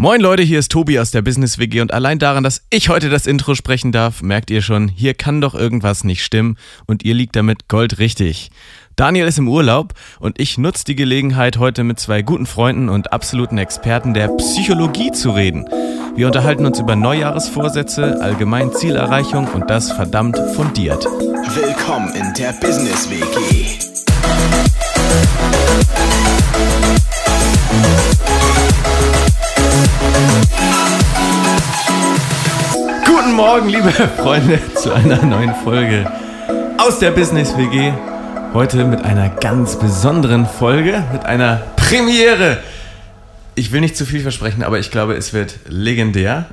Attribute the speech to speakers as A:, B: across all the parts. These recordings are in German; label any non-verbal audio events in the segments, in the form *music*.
A: Moin Leute, hier ist Tobi aus der Business WG und allein daran, dass ich heute das Intro sprechen darf, merkt ihr schon, hier kann doch irgendwas nicht stimmen und ihr liegt damit goldrichtig. Daniel ist im Urlaub und ich nutze die Gelegenheit, heute mit zwei guten Freunden und absoluten Experten der Psychologie zu reden. Wir unterhalten uns über Neujahresvorsätze, allgemein Zielerreichung und das verdammt fundiert.
B: Willkommen in der Business WG.
A: Guten Morgen, liebe Freunde, zu einer neuen Folge aus der Business WG. Heute mit einer ganz besonderen Folge, mit einer Premiere. Ich will nicht zu viel versprechen, aber ich glaube, es wird legendär.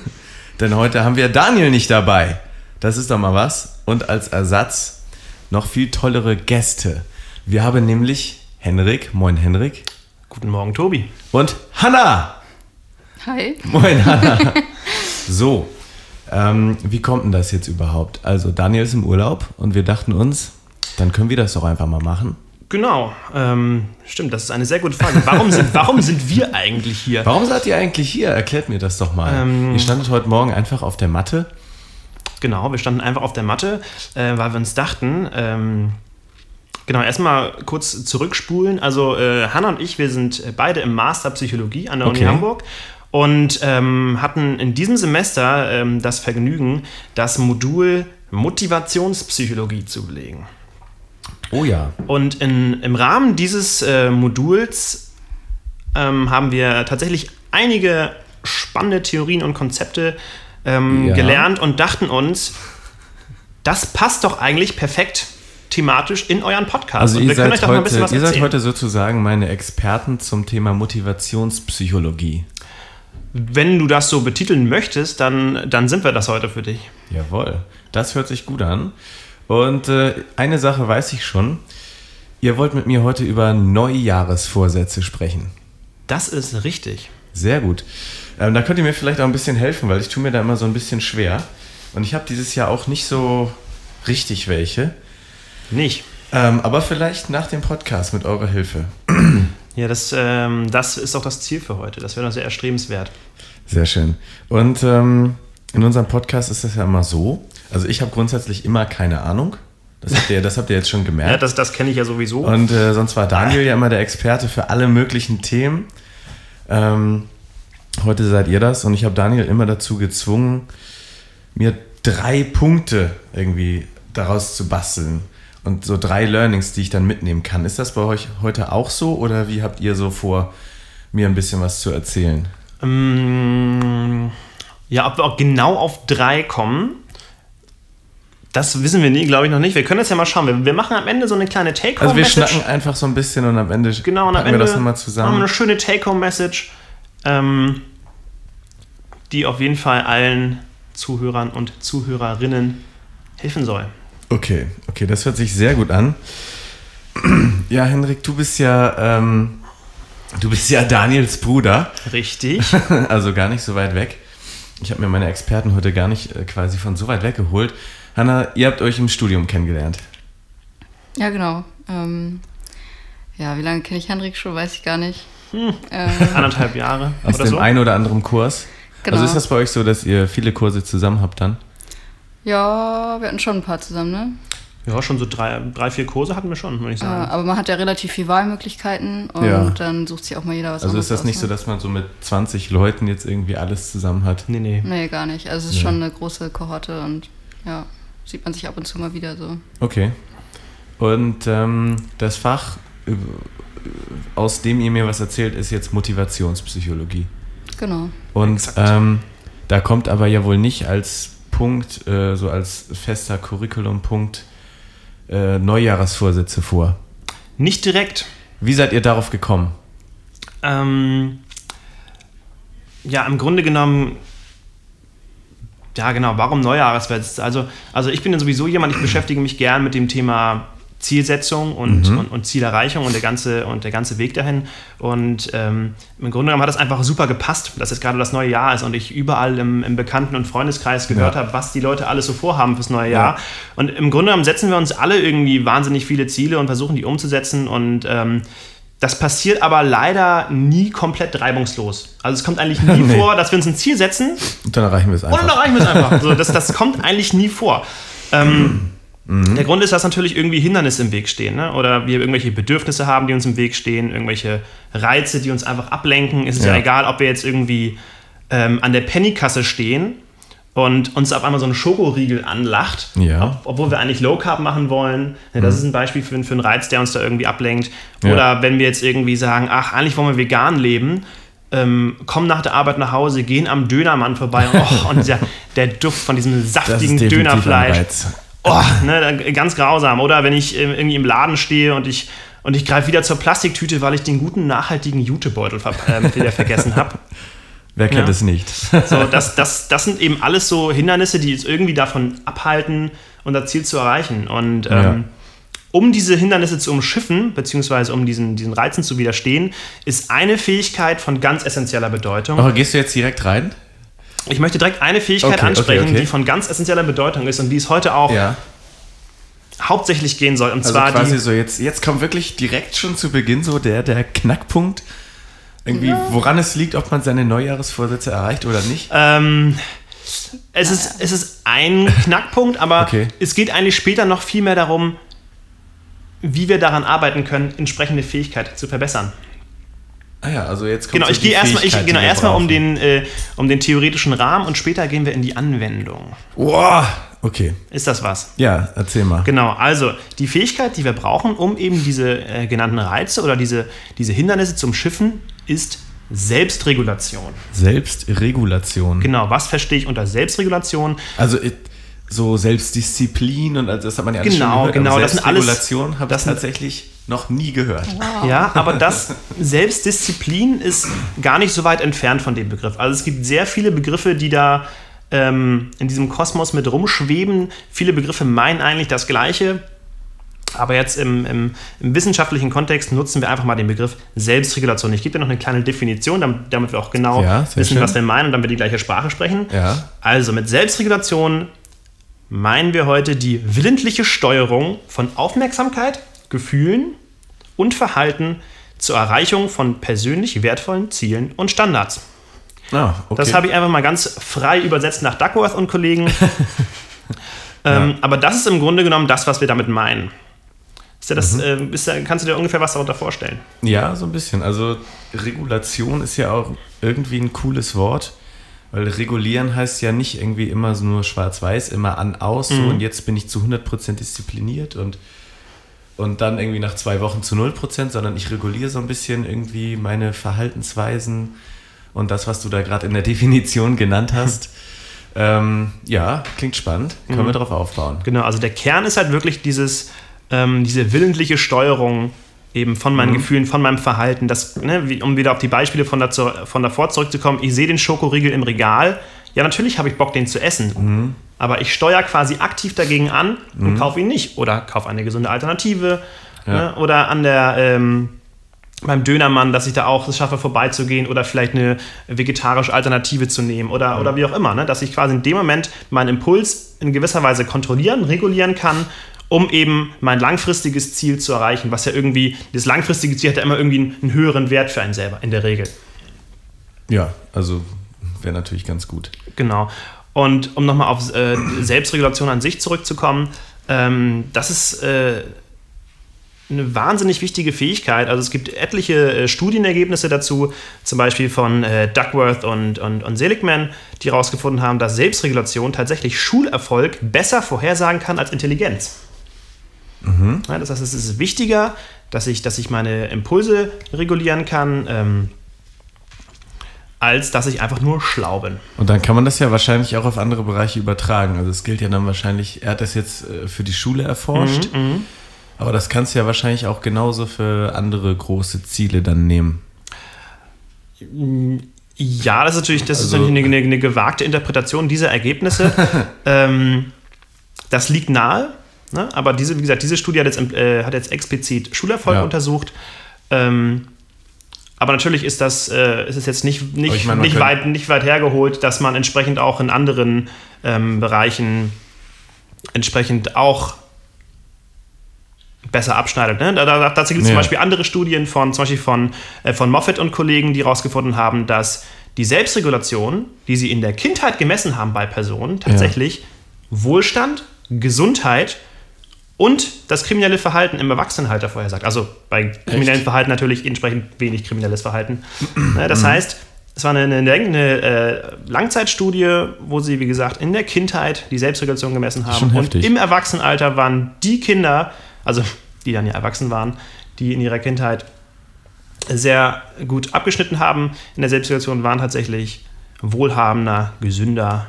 A: *laughs* Denn heute haben wir Daniel nicht dabei. Das ist doch mal was. Und als Ersatz noch viel tollere Gäste. Wir haben nämlich Henrik. Moin, Henrik.
C: Guten Morgen, Tobi.
A: Und Hanna.
D: Hi.
A: Moin, Hanna. *laughs* So, ähm, wie kommt denn das jetzt überhaupt? Also, Daniel ist im Urlaub und wir dachten uns, dann können wir das doch einfach mal machen.
C: Genau, ähm, stimmt, das ist eine sehr gute Frage. Warum sind, warum sind wir eigentlich hier?
A: Warum seid ihr eigentlich hier? Erklärt mir das doch mal.
C: Ähm,
A: ihr standet heute Morgen einfach auf der Matte.
C: Genau, wir standen einfach auf der Matte, äh, weil wir uns dachten, ähm, genau, erstmal kurz zurückspulen. Also, äh, Hanna und ich, wir sind beide im Master Psychologie an der
A: Okay.
C: Uni Hamburg und ähm, hatten in diesem Semester ähm, das Vergnügen, das Modul Motivationspsychologie zu belegen.
A: Oh ja.
C: Und in, im Rahmen dieses äh, Moduls ähm, haben wir tatsächlich einige spannende Theorien und Konzepte ähm,
A: Ja.
C: gelernt und dachten uns, das passt doch eigentlich perfekt thematisch in euren Podcast.
A: Also, ihr
C: wir können
A: seid,
C: euch doch mal ein bisschen
A: heute, ihr seid heute sozusagen meine Experten zum Thema Motivationspsychologie.
C: Wenn du das so betiteln möchtest, dann, dann sind wir das heute für dich.
A: Jawohl, das hört sich gut an. Und äh, eine Sache weiß ich schon. Ihr wollt mit mir heute über Neujahresvorsätze sprechen.
C: Das ist richtig.
A: Sehr gut. Ähm, da könnt ihr mir vielleicht auch ein bisschen helfen, weil ich tue mir da immer so ein bisschen schwer. Und ich habe dieses Jahr auch nicht so richtig welche.
C: Nicht.
A: Ähm, aber vielleicht nach dem Podcast mit eurer Hilfe.
C: Ja, das, ähm, das ist auch das Ziel für heute. Das wäre doch sehr erstrebenswert.
A: Sehr schön. Und ähm, in unserem Podcast ist das ja immer so. Also ich habe grundsätzlich immer keine Ahnung. Das habt ihr, das habt ihr jetzt schon gemerkt.
C: Ja, das, das kenne ich ja sowieso.
A: Und äh, sonst war Daniel ja immer der Experte für alle möglichen Themen. Ähm, heute seid ihr das und ich habe Daniel immer dazu gezwungen, mir drei Punkte irgendwie daraus zu basteln. Und so drei Learnings, die ich dann mitnehmen kann. Ist das bei euch heute auch so oder wie habt ihr so vor, mir ein bisschen was zu erzählen?
C: Ähm, ja, ob wir auch genau auf drei kommen, das wissen wir nie, glaube ich noch nicht. Wir können das ja mal schauen. Wir, wir machen am Ende so eine kleine
A: Also wir
C: Take-Home-Message.
A: schnacken einfach so ein bisschen und am Ende
C: genau, und am
A: packen
C: Ende
A: wir das nochmal
C: wir
A: zusammen.
C: eine schöne Take-Home-Message, ähm, die auf jeden Fall allen Zuhörern und Zuhörerinnen helfen soll.
A: Okay, okay, das hört sich sehr gut an. Ja, Henrik, du bist ja, ähm, du bist ja Daniels Bruder,
C: Richtig. *laughs*
A: also gar nicht so weit weg. Ich habe mir meine Experten heute gar nicht äh, quasi von so weit weggeholt. Hanna, ihr habt euch im Studium kennengelernt.
D: Ja, genau. Ähm, ja, wie lange kenne ich Henrik schon, weiß ich gar nicht.
C: Hm.
D: Ähm, *laughs*
C: Anderthalb Jahre
A: Aus
C: oder
A: dem
C: so.
A: einen oder anderen Kurs.
D: Genau.
A: Also ist das bei euch so, dass ihr viele Kurse zusammen habt dann?
D: Ja, wir hatten schon ein paar zusammen, ne?
C: Ja, schon so drei, drei, vier Kurse hatten wir schon, würde ich sagen.
D: aber man hat ja relativ viel Wahlmöglichkeiten und
A: Ja.
D: dann sucht sich auch mal jeder was
A: Also ist das nicht
D: aus,
A: so,
D: ne?
A: dass man so mit 20 Leuten jetzt irgendwie alles zusammen hat?
C: nee, nee.
D: Nee, gar nicht. Also es ist schon eine große Kohorte und ja, sieht man sich ab und zu mal wieder so.
A: Okay. Und ähm, das Fach, äh, aus dem ihr mir was erzählt, ist jetzt Motivationspsychologie.
D: Genau.
A: Und ähm, da kommt aber ja wohl nicht als Punkt, äh, so als fester Curriculum-Punkt, äh, Neujahresvorsätze vor.
C: Nicht direkt.
A: Wie seid ihr darauf gekommen?
C: Ähm, ja, im Grunde genommen, ja genau, warum Neujahreswitz? Also, also ich bin ja sowieso jemand, ich beschäftige mich gern mit dem Thema Zielsetzung und, und, und Zielerreichung und der ganze, und der ganze Weg dahin. Und ähm, im Grunde genommen hat das einfach super gepasst, dass jetzt gerade das neue Jahr ist und ich überall im, im Bekannten- und Freundeskreis gehört
A: Ja.
C: habe, was die Leute alles so vorhaben fürs neue
A: Ja.
C: Jahr. Und im Grunde genommen setzen wir uns alle irgendwie wahnsinnig viele Ziele und versuchen die umzusetzen und ähm, Das passiert aber leider nie komplett reibungslos. Also es kommt eigentlich *laughs* nie
A: Nee.
C: vor, dass wir uns ein Ziel setzen
A: Und dann erreichen wir es
C: und dann
A: einfach.
C: erreichen wir es einfach. *laughs* So, das, das kommt eigentlich nie vor. Ähm, Der Grund ist, dass natürlich irgendwie Hindernisse im Weg stehen. Ne? Oder wir irgendwelche Bedürfnisse haben, die uns im Weg stehen, irgendwelche Reize, die uns einfach ablenken. Es ist ja,
A: Ja.
C: egal, ob wir jetzt irgendwie ähm, an der Pennykasse stehen und uns auf einmal so ein Schokoriegel anlacht,
A: Ja.
C: ob, obwohl wir eigentlich Low Carb machen wollen. Ja, das ist ein Beispiel für, für einen Reiz, der uns da irgendwie ablenkt.
A: Ja.
C: Oder wenn wir jetzt irgendwie sagen, ach, eigentlich wollen wir vegan leben, ähm, kommen nach der Arbeit nach Hause, gehen am Dönermann vorbei *laughs* und, oh, und der, der Duft von diesem saftigen Dönerfleisch.
A: Reiz.
C: Oh, ne, ganz grausam. Oder wenn ich äh, irgendwie im Laden stehe und ich, und ich greife wieder zur Plastiktüte, weil ich den guten, nachhaltigen Jutebeutel ver äh, wieder vergessen habe. *laughs*
A: Wer kennt
C: Ja.
A: es nicht? *laughs*
C: So, das, das, das sind eben alles so Hindernisse, die uns irgendwie davon abhalten, unser Ziel zu erreichen. Und ähm,
A: Ja.
C: um diese Hindernisse zu umschiffen, beziehungsweise um diesen, diesen Reizen zu widerstehen, ist eine Fähigkeit von ganz essentieller Bedeutung.
A: Aber gehst du jetzt direkt rein?
C: Ich möchte direkt eine Fähigkeit
A: Okay, okay,
C: ansprechen,
A: okay.
C: die von ganz essentieller Bedeutung ist und die es heute auch
A: Ja.
C: hauptsächlich gehen soll. Und
A: Also
C: zwar
A: quasi
C: die,
A: so jetzt, jetzt kommt wirklich direkt schon zu Beginn so der, der Knackpunkt. Irgendwie, woran es liegt, ob man seine Neujahresvorsätze erreicht oder nicht.
C: Ähm, es, ist, es ist ein *laughs* Knackpunkt, aber
A: Okay.
C: es geht eigentlich später noch viel mehr darum, wie wir daran arbeiten können, entsprechende Fähigkeit zu verbessern.
A: Ah ja, also jetzt kommt
C: Genau,
A: so
C: ich gehe erstmal ich, genau, erstmal um, den, äh, um den theoretischen Rahmen und später gehen wir in die Anwendung.
A: Boah, okay.
C: Ist das was?
A: Ja, erzähl mal.
C: Genau, also die Fähigkeit, die wir brauchen, um eben diese äh, genannten Reize oder diese, diese Hindernisse zum Schiffen, ist Selbstregulation.
A: Selbstregulation.
C: Genau, was verstehe ich unter Selbstregulation?
A: Also it- so Selbstdisziplin und also das hat man ja alles
C: Genau,
A: schon gehört.
C: genau, das sind alles-
A: Selbstregulation habe ich tatsächlich noch nie gehört.
C: Ja, aber das Selbstdisziplin ist gar nicht so weit entfernt von dem Begriff. Also es gibt sehr viele Begriffe, die da ähm, in diesem Kosmos mit rumschweben. Viele Begriffe meinen eigentlich das Gleiche. Aber jetzt im, im, im wissenschaftlichen Kontext nutzen wir einfach mal den Begriff Selbstregulation. Ich gebe dir noch eine kleine Definition, damit, damit wir auch genau
A: Ja,
C: wissen,
A: schön.
C: was wir meinen und dann wir die gleiche Sprache sprechen.
A: Ja.
C: Also mit Selbstregulation meinen wir heute die willentliche Steuerung von Aufmerksamkeit, Gefühlen und Verhalten zur Erreichung von persönlich wertvollen Zielen und Standards.
A: Ah, okay.
C: Das habe ich einfach mal ganz frei übersetzt nach Duckworth und Kollegen. *laughs* ähm, aber das ist im Grunde genommen das, was wir damit meinen. Ist ja
A: Mhm.
C: das, äh, ist ja, kannst du dir ungefähr was darunter vorstellen?
A: Ja, so ein bisschen. Also Regulation ist ja auch irgendwie ein cooles Wort, weil regulieren heißt ja nicht irgendwie immer so nur schwarz-weiß, immer an, aus so, und jetzt bin ich zu 100% diszipliniert und, und dann irgendwie nach zwei Wochen zu 0%, sondern ich reguliere so ein bisschen irgendwie meine Verhaltensweisen und das, was du da gerade in der *laughs* Definition genannt hast. *laughs* ähm, ja, klingt spannend. Können wir drauf aufbauen.
C: Genau, also der Kern ist halt wirklich dieses, ähm, diese willentliche Steuerung eben von meinen Gefühlen, von meinem Verhalten. Das, ne, wie, um wieder auf die Beispiele von, dazu, von davor zurückzukommen, ich sehe den Schokoriegel im Regal. Ja, natürlich habe ich Bock, den zu essen. Aber ich steuere quasi aktiv dagegen an und kaufe ihn nicht. Oder kaufe eine gesunde Alternative. Ne, oder an der, ähm, beim Dönermann, dass ich da auch es schaffe, vorbeizugehen oder vielleicht eine vegetarische Alternative zu nehmen oder, oder wie auch immer. Ne? Dass ich quasi in dem Moment meinen Impuls in gewisser Weise kontrollieren, regulieren kann, um eben mein langfristiges Ziel zu erreichen, was ja irgendwie, das langfristige Ziel hat ja immer irgendwie einen höheren Wert für einen selber, in der Regel.
A: Ja, also wäre natürlich ganz gut.
C: Genau. Und um nochmal auf äh, Selbstregulation an sich zurückzukommen, ähm, das ist äh, eine wahnsinnig wichtige Fähigkeit. Also es gibt etliche äh, Studienergebnisse dazu, zum Beispiel von äh, Duckworth und, und, und Seligman, die herausgefunden haben, dass Selbstregulation tatsächlich Schulerfolg besser vorhersagen kann als Intelligenz. Ja, das heißt, es ist wichtiger, dass ich, dass ich meine Impulse regulieren kann, ähm, als dass ich einfach nur schlau bin.
A: Und dann kann man das ja wahrscheinlich auch auf andere Bereiche übertragen. Also es gilt ja dann wahrscheinlich, er hat das jetzt äh, für die Schule erforscht,
C: Mhm,
A: aber das kannst du ja wahrscheinlich auch genauso für andere große Ziele dann nehmen.
C: Ja, das ist natürlich, das
A: Also-
C: ist natürlich eine, eine, eine gewagte Interpretation dieser Ergebnisse. *laughs* ähm, das liegt nahe, ne? aber diese, wie gesagt, diese Studie hat jetzt, äh, hat jetzt explizit Schulerfolg
A: Ja.
C: untersucht. Ähm, aber natürlich ist das äh, ist es jetzt nicht, nicht,
A: meine,
C: nicht, weit, nicht weit hergeholt, dass man entsprechend auch in anderen ähm, Bereichen entsprechend auch besser abschneidet. Ne? Da, da, dazu gibt es
A: Ja.
C: zum Beispiel andere Studien von, zum Beispiel von, äh, von Moffat und Kollegen, die herausgefunden haben, dass die Selbstregulation, die sie in der Kindheit gemessen haben bei Personen, tatsächlich Wohlstand, Gesundheit und das kriminelle Verhalten im Erwachsenenalter vorhersagt. Also bei kriminellem Verhalten natürlich entsprechend wenig kriminelles Verhalten. *clears throat* Ne, Das heißt, es war eine, eine, eine äh, Langzeitstudie, wo sie, wie gesagt, in der Kindheit die Selbstregulation gemessen haben. Und
A: heftig.
C: im Erwachsenenalter waren die Kinder, also die dann ja erwachsen waren, die in ihrer Kindheit sehr gut abgeschnitten haben in der Selbstregulation, waren tatsächlich wohlhabender, gesünder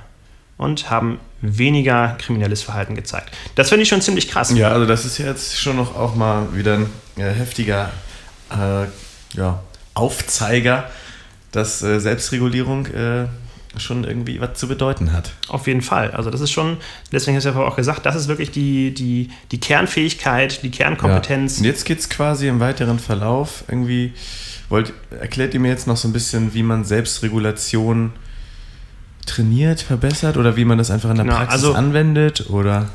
C: und haben weniger kriminelles Verhalten gezeigt. Das finde ich schon ziemlich krass.
A: Ja, also das ist jetzt schon noch auch mal wieder ein äh, heftiger äh, ja, Aufzeiger, dass äh, Selbstregulierung äh, schon irgendwie was zu bedeuten hat.
C: Auf jeden Fall. Also das ist schon, deswegen hast du ja vorher auch gesagt, das ist wirklich die, die, die Kernfähigkeit, die Kernkompetenz.
A: Ja. Und jetzt geht es quasi im weiteren Verlauf irgendwie, wollt, erklärt ihr mir jetzt noch so ein bisschen, wie man Selbstregulation trainiert, verbessert oder wie man das einfach in der
C: Genau,
A: Praxis
C: also-
A: anwendet oder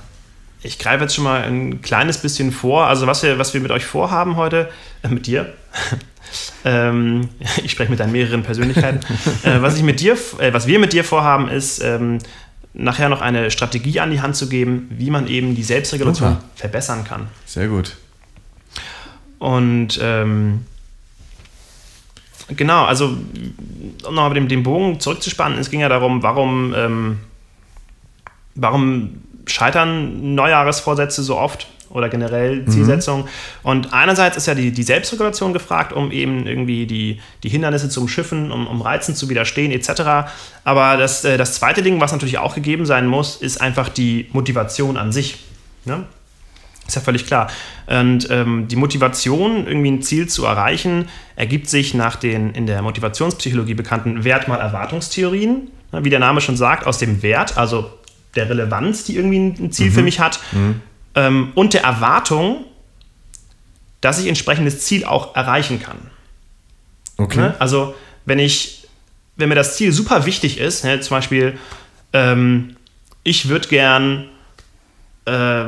C: Ich greife jetzt schon mal ein kleines bisschen vor. Also was wir, was wir mit euch vorhaben heute, äh, mit dir, *laughs* ähm, ich spreche mit deinen mehreren Persönlichkeiten, *laughs* äh, was, ich mit dir, äh, was wir mit dir vorhaben, ist ähm, nachher noch eine Strategie an die Hand zu geben, wie man eben die Selbstregulation
A: Super.
C: verbessern kann.
A: sehr gut.
C: Und ähm, genau, also um nochmal den, den Bogen zurückzuspannen, es ging ja darum, warum, ähm, warum scheitern Neujahresvorsätze so oft oder generell Zielsetzungen. Und einerseits ist ja die, die Selbstregulation gefragt, um eben irgendwie die, die Hindernisse zu umschiffen, um, um Reizen zu widerstehen etc. Aber das, äh, das zweite Ding, was natürlich auch gegeben sein muss, ist einfach die Motivation an sich. Ne? Ist ja völlig klar. Und ähm, die Motivation, irgendwie ein Ziel zu erreichen, ergibt sich nach den in der Motivationspsychologie bekannten Wert-mal-Erwartungstheorien. Ne, Wie der Name schon sagt, aus dem Wert, also der Relevanz, die irgendwie ein Ziel für mich hat, ähm, und der Erwartung, dass ich entsprechendes Ziel auch erreichen kann.
A: Okay.
C: Ne? Also, wenn ich, wenn mir das Ziel super wichtig ist, ne, zum Beispiel, ähm, ich würde gern äh,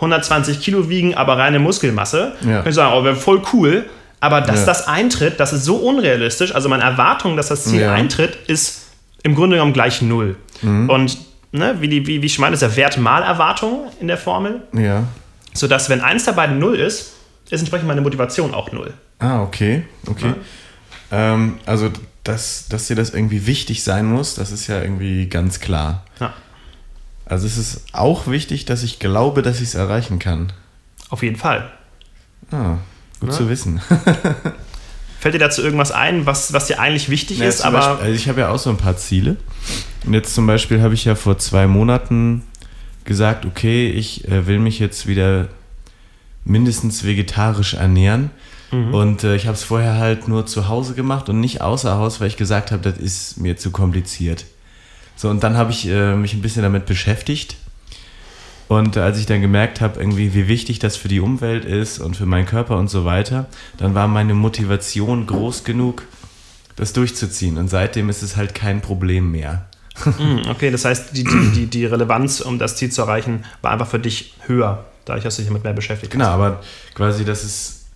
C: 120 Kilo wiegen, aber reine Muskelmasse,
A: Ja.
C: ich sagen, oh, wäre voll cool. Aber dass
A: Ja.
C: das eintritt, das ist so unrealistisch. Also meine Erwartung, dass das Ziel
A: Ja.
C: eintritt, ist im Grunde genommen gleich null.
A: Mhm.
C: Und ne, wie, die, wie, wie ich meine, ist der Wert mal Erwartung in der Formel,
A: Ja.
C: sodass wenn eins der beiden null ist, ist entsprechend meine Motivation auch null.
A: Ah, okay, okay. Ähm, also, dass, dass dir das irgendwie wichtig sein muss, das ist ja irgendwie ganz klar.
C: Ja,
A: Also es ist auch wichtig, dass ich glaube, dass ich es erreichen kann.
C: auf jeden Fall.
A: Ah, gut zu wissen. *laughs*
C: Fällt dir dazu irgendwas ein, was, was dir eigentlich wichtig
A: Ja,
C: ist, aber
A: Beispiel, also ich habe ja auch so ein paar Ziele. Und jetzt zum Beispiel habe ich ja vor zwei Monaten gesagt, okay, ich äh, will mich jetzt wieder mindestens vegetarisch ernähren. Und äh, ich habe es vorher halt nur zu Hause gemacht und nicht außer Haus, weil ich gesagt habe, das ist mir zu kompliziert. So, und dann habe ich äh, mich ein bisschen damit beschäftigt. Und als ich dann gemerkt habe, irgendwie, wie wichtig das für die Umwelt ist und für meinen Körper und so weiter, dann war meine Motivation groß genug, das durchzuziehen. Und seitdem ist es halt kein Problem mehr.
C: Hm, *laughs* okay, das heißt, die, die, die, die Relevanz, um das Ziel zu erreichen, war einfach für dich höher. Dadurch hast du dich damit mehr beschäftigt.
A: Genau, aber quasi das ist,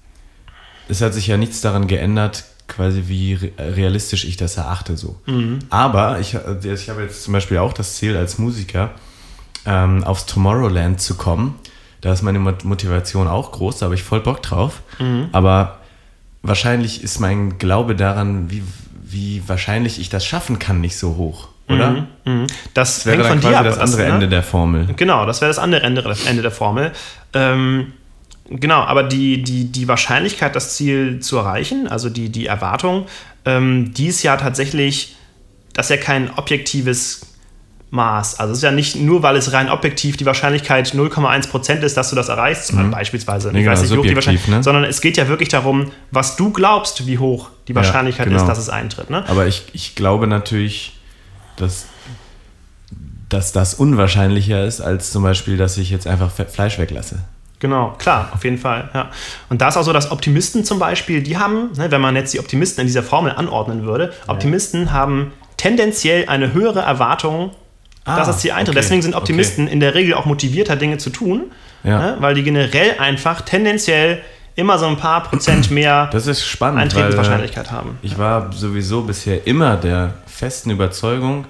A: es hat sich ja nichts daran geändert, quasi wie re- realistisch ich das erachte so. Aber ich, äh, ich habe jetzt zum Beispiel auch das Ziel als Musiker, ähm, aufs Tomorrowland zu kommen. Da ist meine Mot- Motivation auch groß, da habe ich voll Bock drauf. Aber wahrscheinlich ist mein Glaube daran, wie, wie wahrscheinlich ich das schaffen kann, nicht so hoch, oder?
C: Mhm. Das,
A: Das wäre
C: hängt
A: dann
C: von
A: quasi
C: dir ab.
A: das andere
C: ne?
A: Ende der Formel.
C: Genau, das wäre das andere Ende der Formel. Ähm, genau, aber die, die, die Wahrscheinlichkeit, das Ziel zu erreichen, also die, die Erwartung, ähm, die ist ja tatsächlich, das ist ja kein objektives Maß. Also es ist ja nicht nur, weil es rein objektiv die Wahrscheinlichkeit 0,1% ist, dass du das erreichst, beispielsweise.
A: Nee, genau,
C: wie hoch die Wahrscheinlichkeit,
A: ne?
C: sondern es geht ja wirklich darum, was du glaubst, wie hoch die Wahrscheinlichkeit
A: genau.
C: ist, dass es eintritt. Ne?
A: Aber ich, ich glaube natürlich, dass, dass das unwahrscheinlicher ist, als zum Beispiel, dass ich jetzt einfach Fleisch weglasse.
C: Genau, klar, auf jeden Fall. Ja. Und da ist auch so, dass Optimisten zum Beispiel, die haben, ne, wenn man jetzt die Optimisten in dieser Formel anordnen würde, Optimisten haben tendenziell eine höhere Erwartung
A: Ah,
C: dass das Ziel eintritt.
A: okay,
C: Deswegen sind Optimisten in der Regel auch motivierter, Dinge zu tun,
A: Ja.
C: ne? weil die generell einfach tendenziell immer so ein paar Prozent *clears throat* mehr
A: Das ist spannend.
C: Eintretenswahrscheinlichkeit haben.
A: Ich war sowieso bisher immer der festen Überzeugung,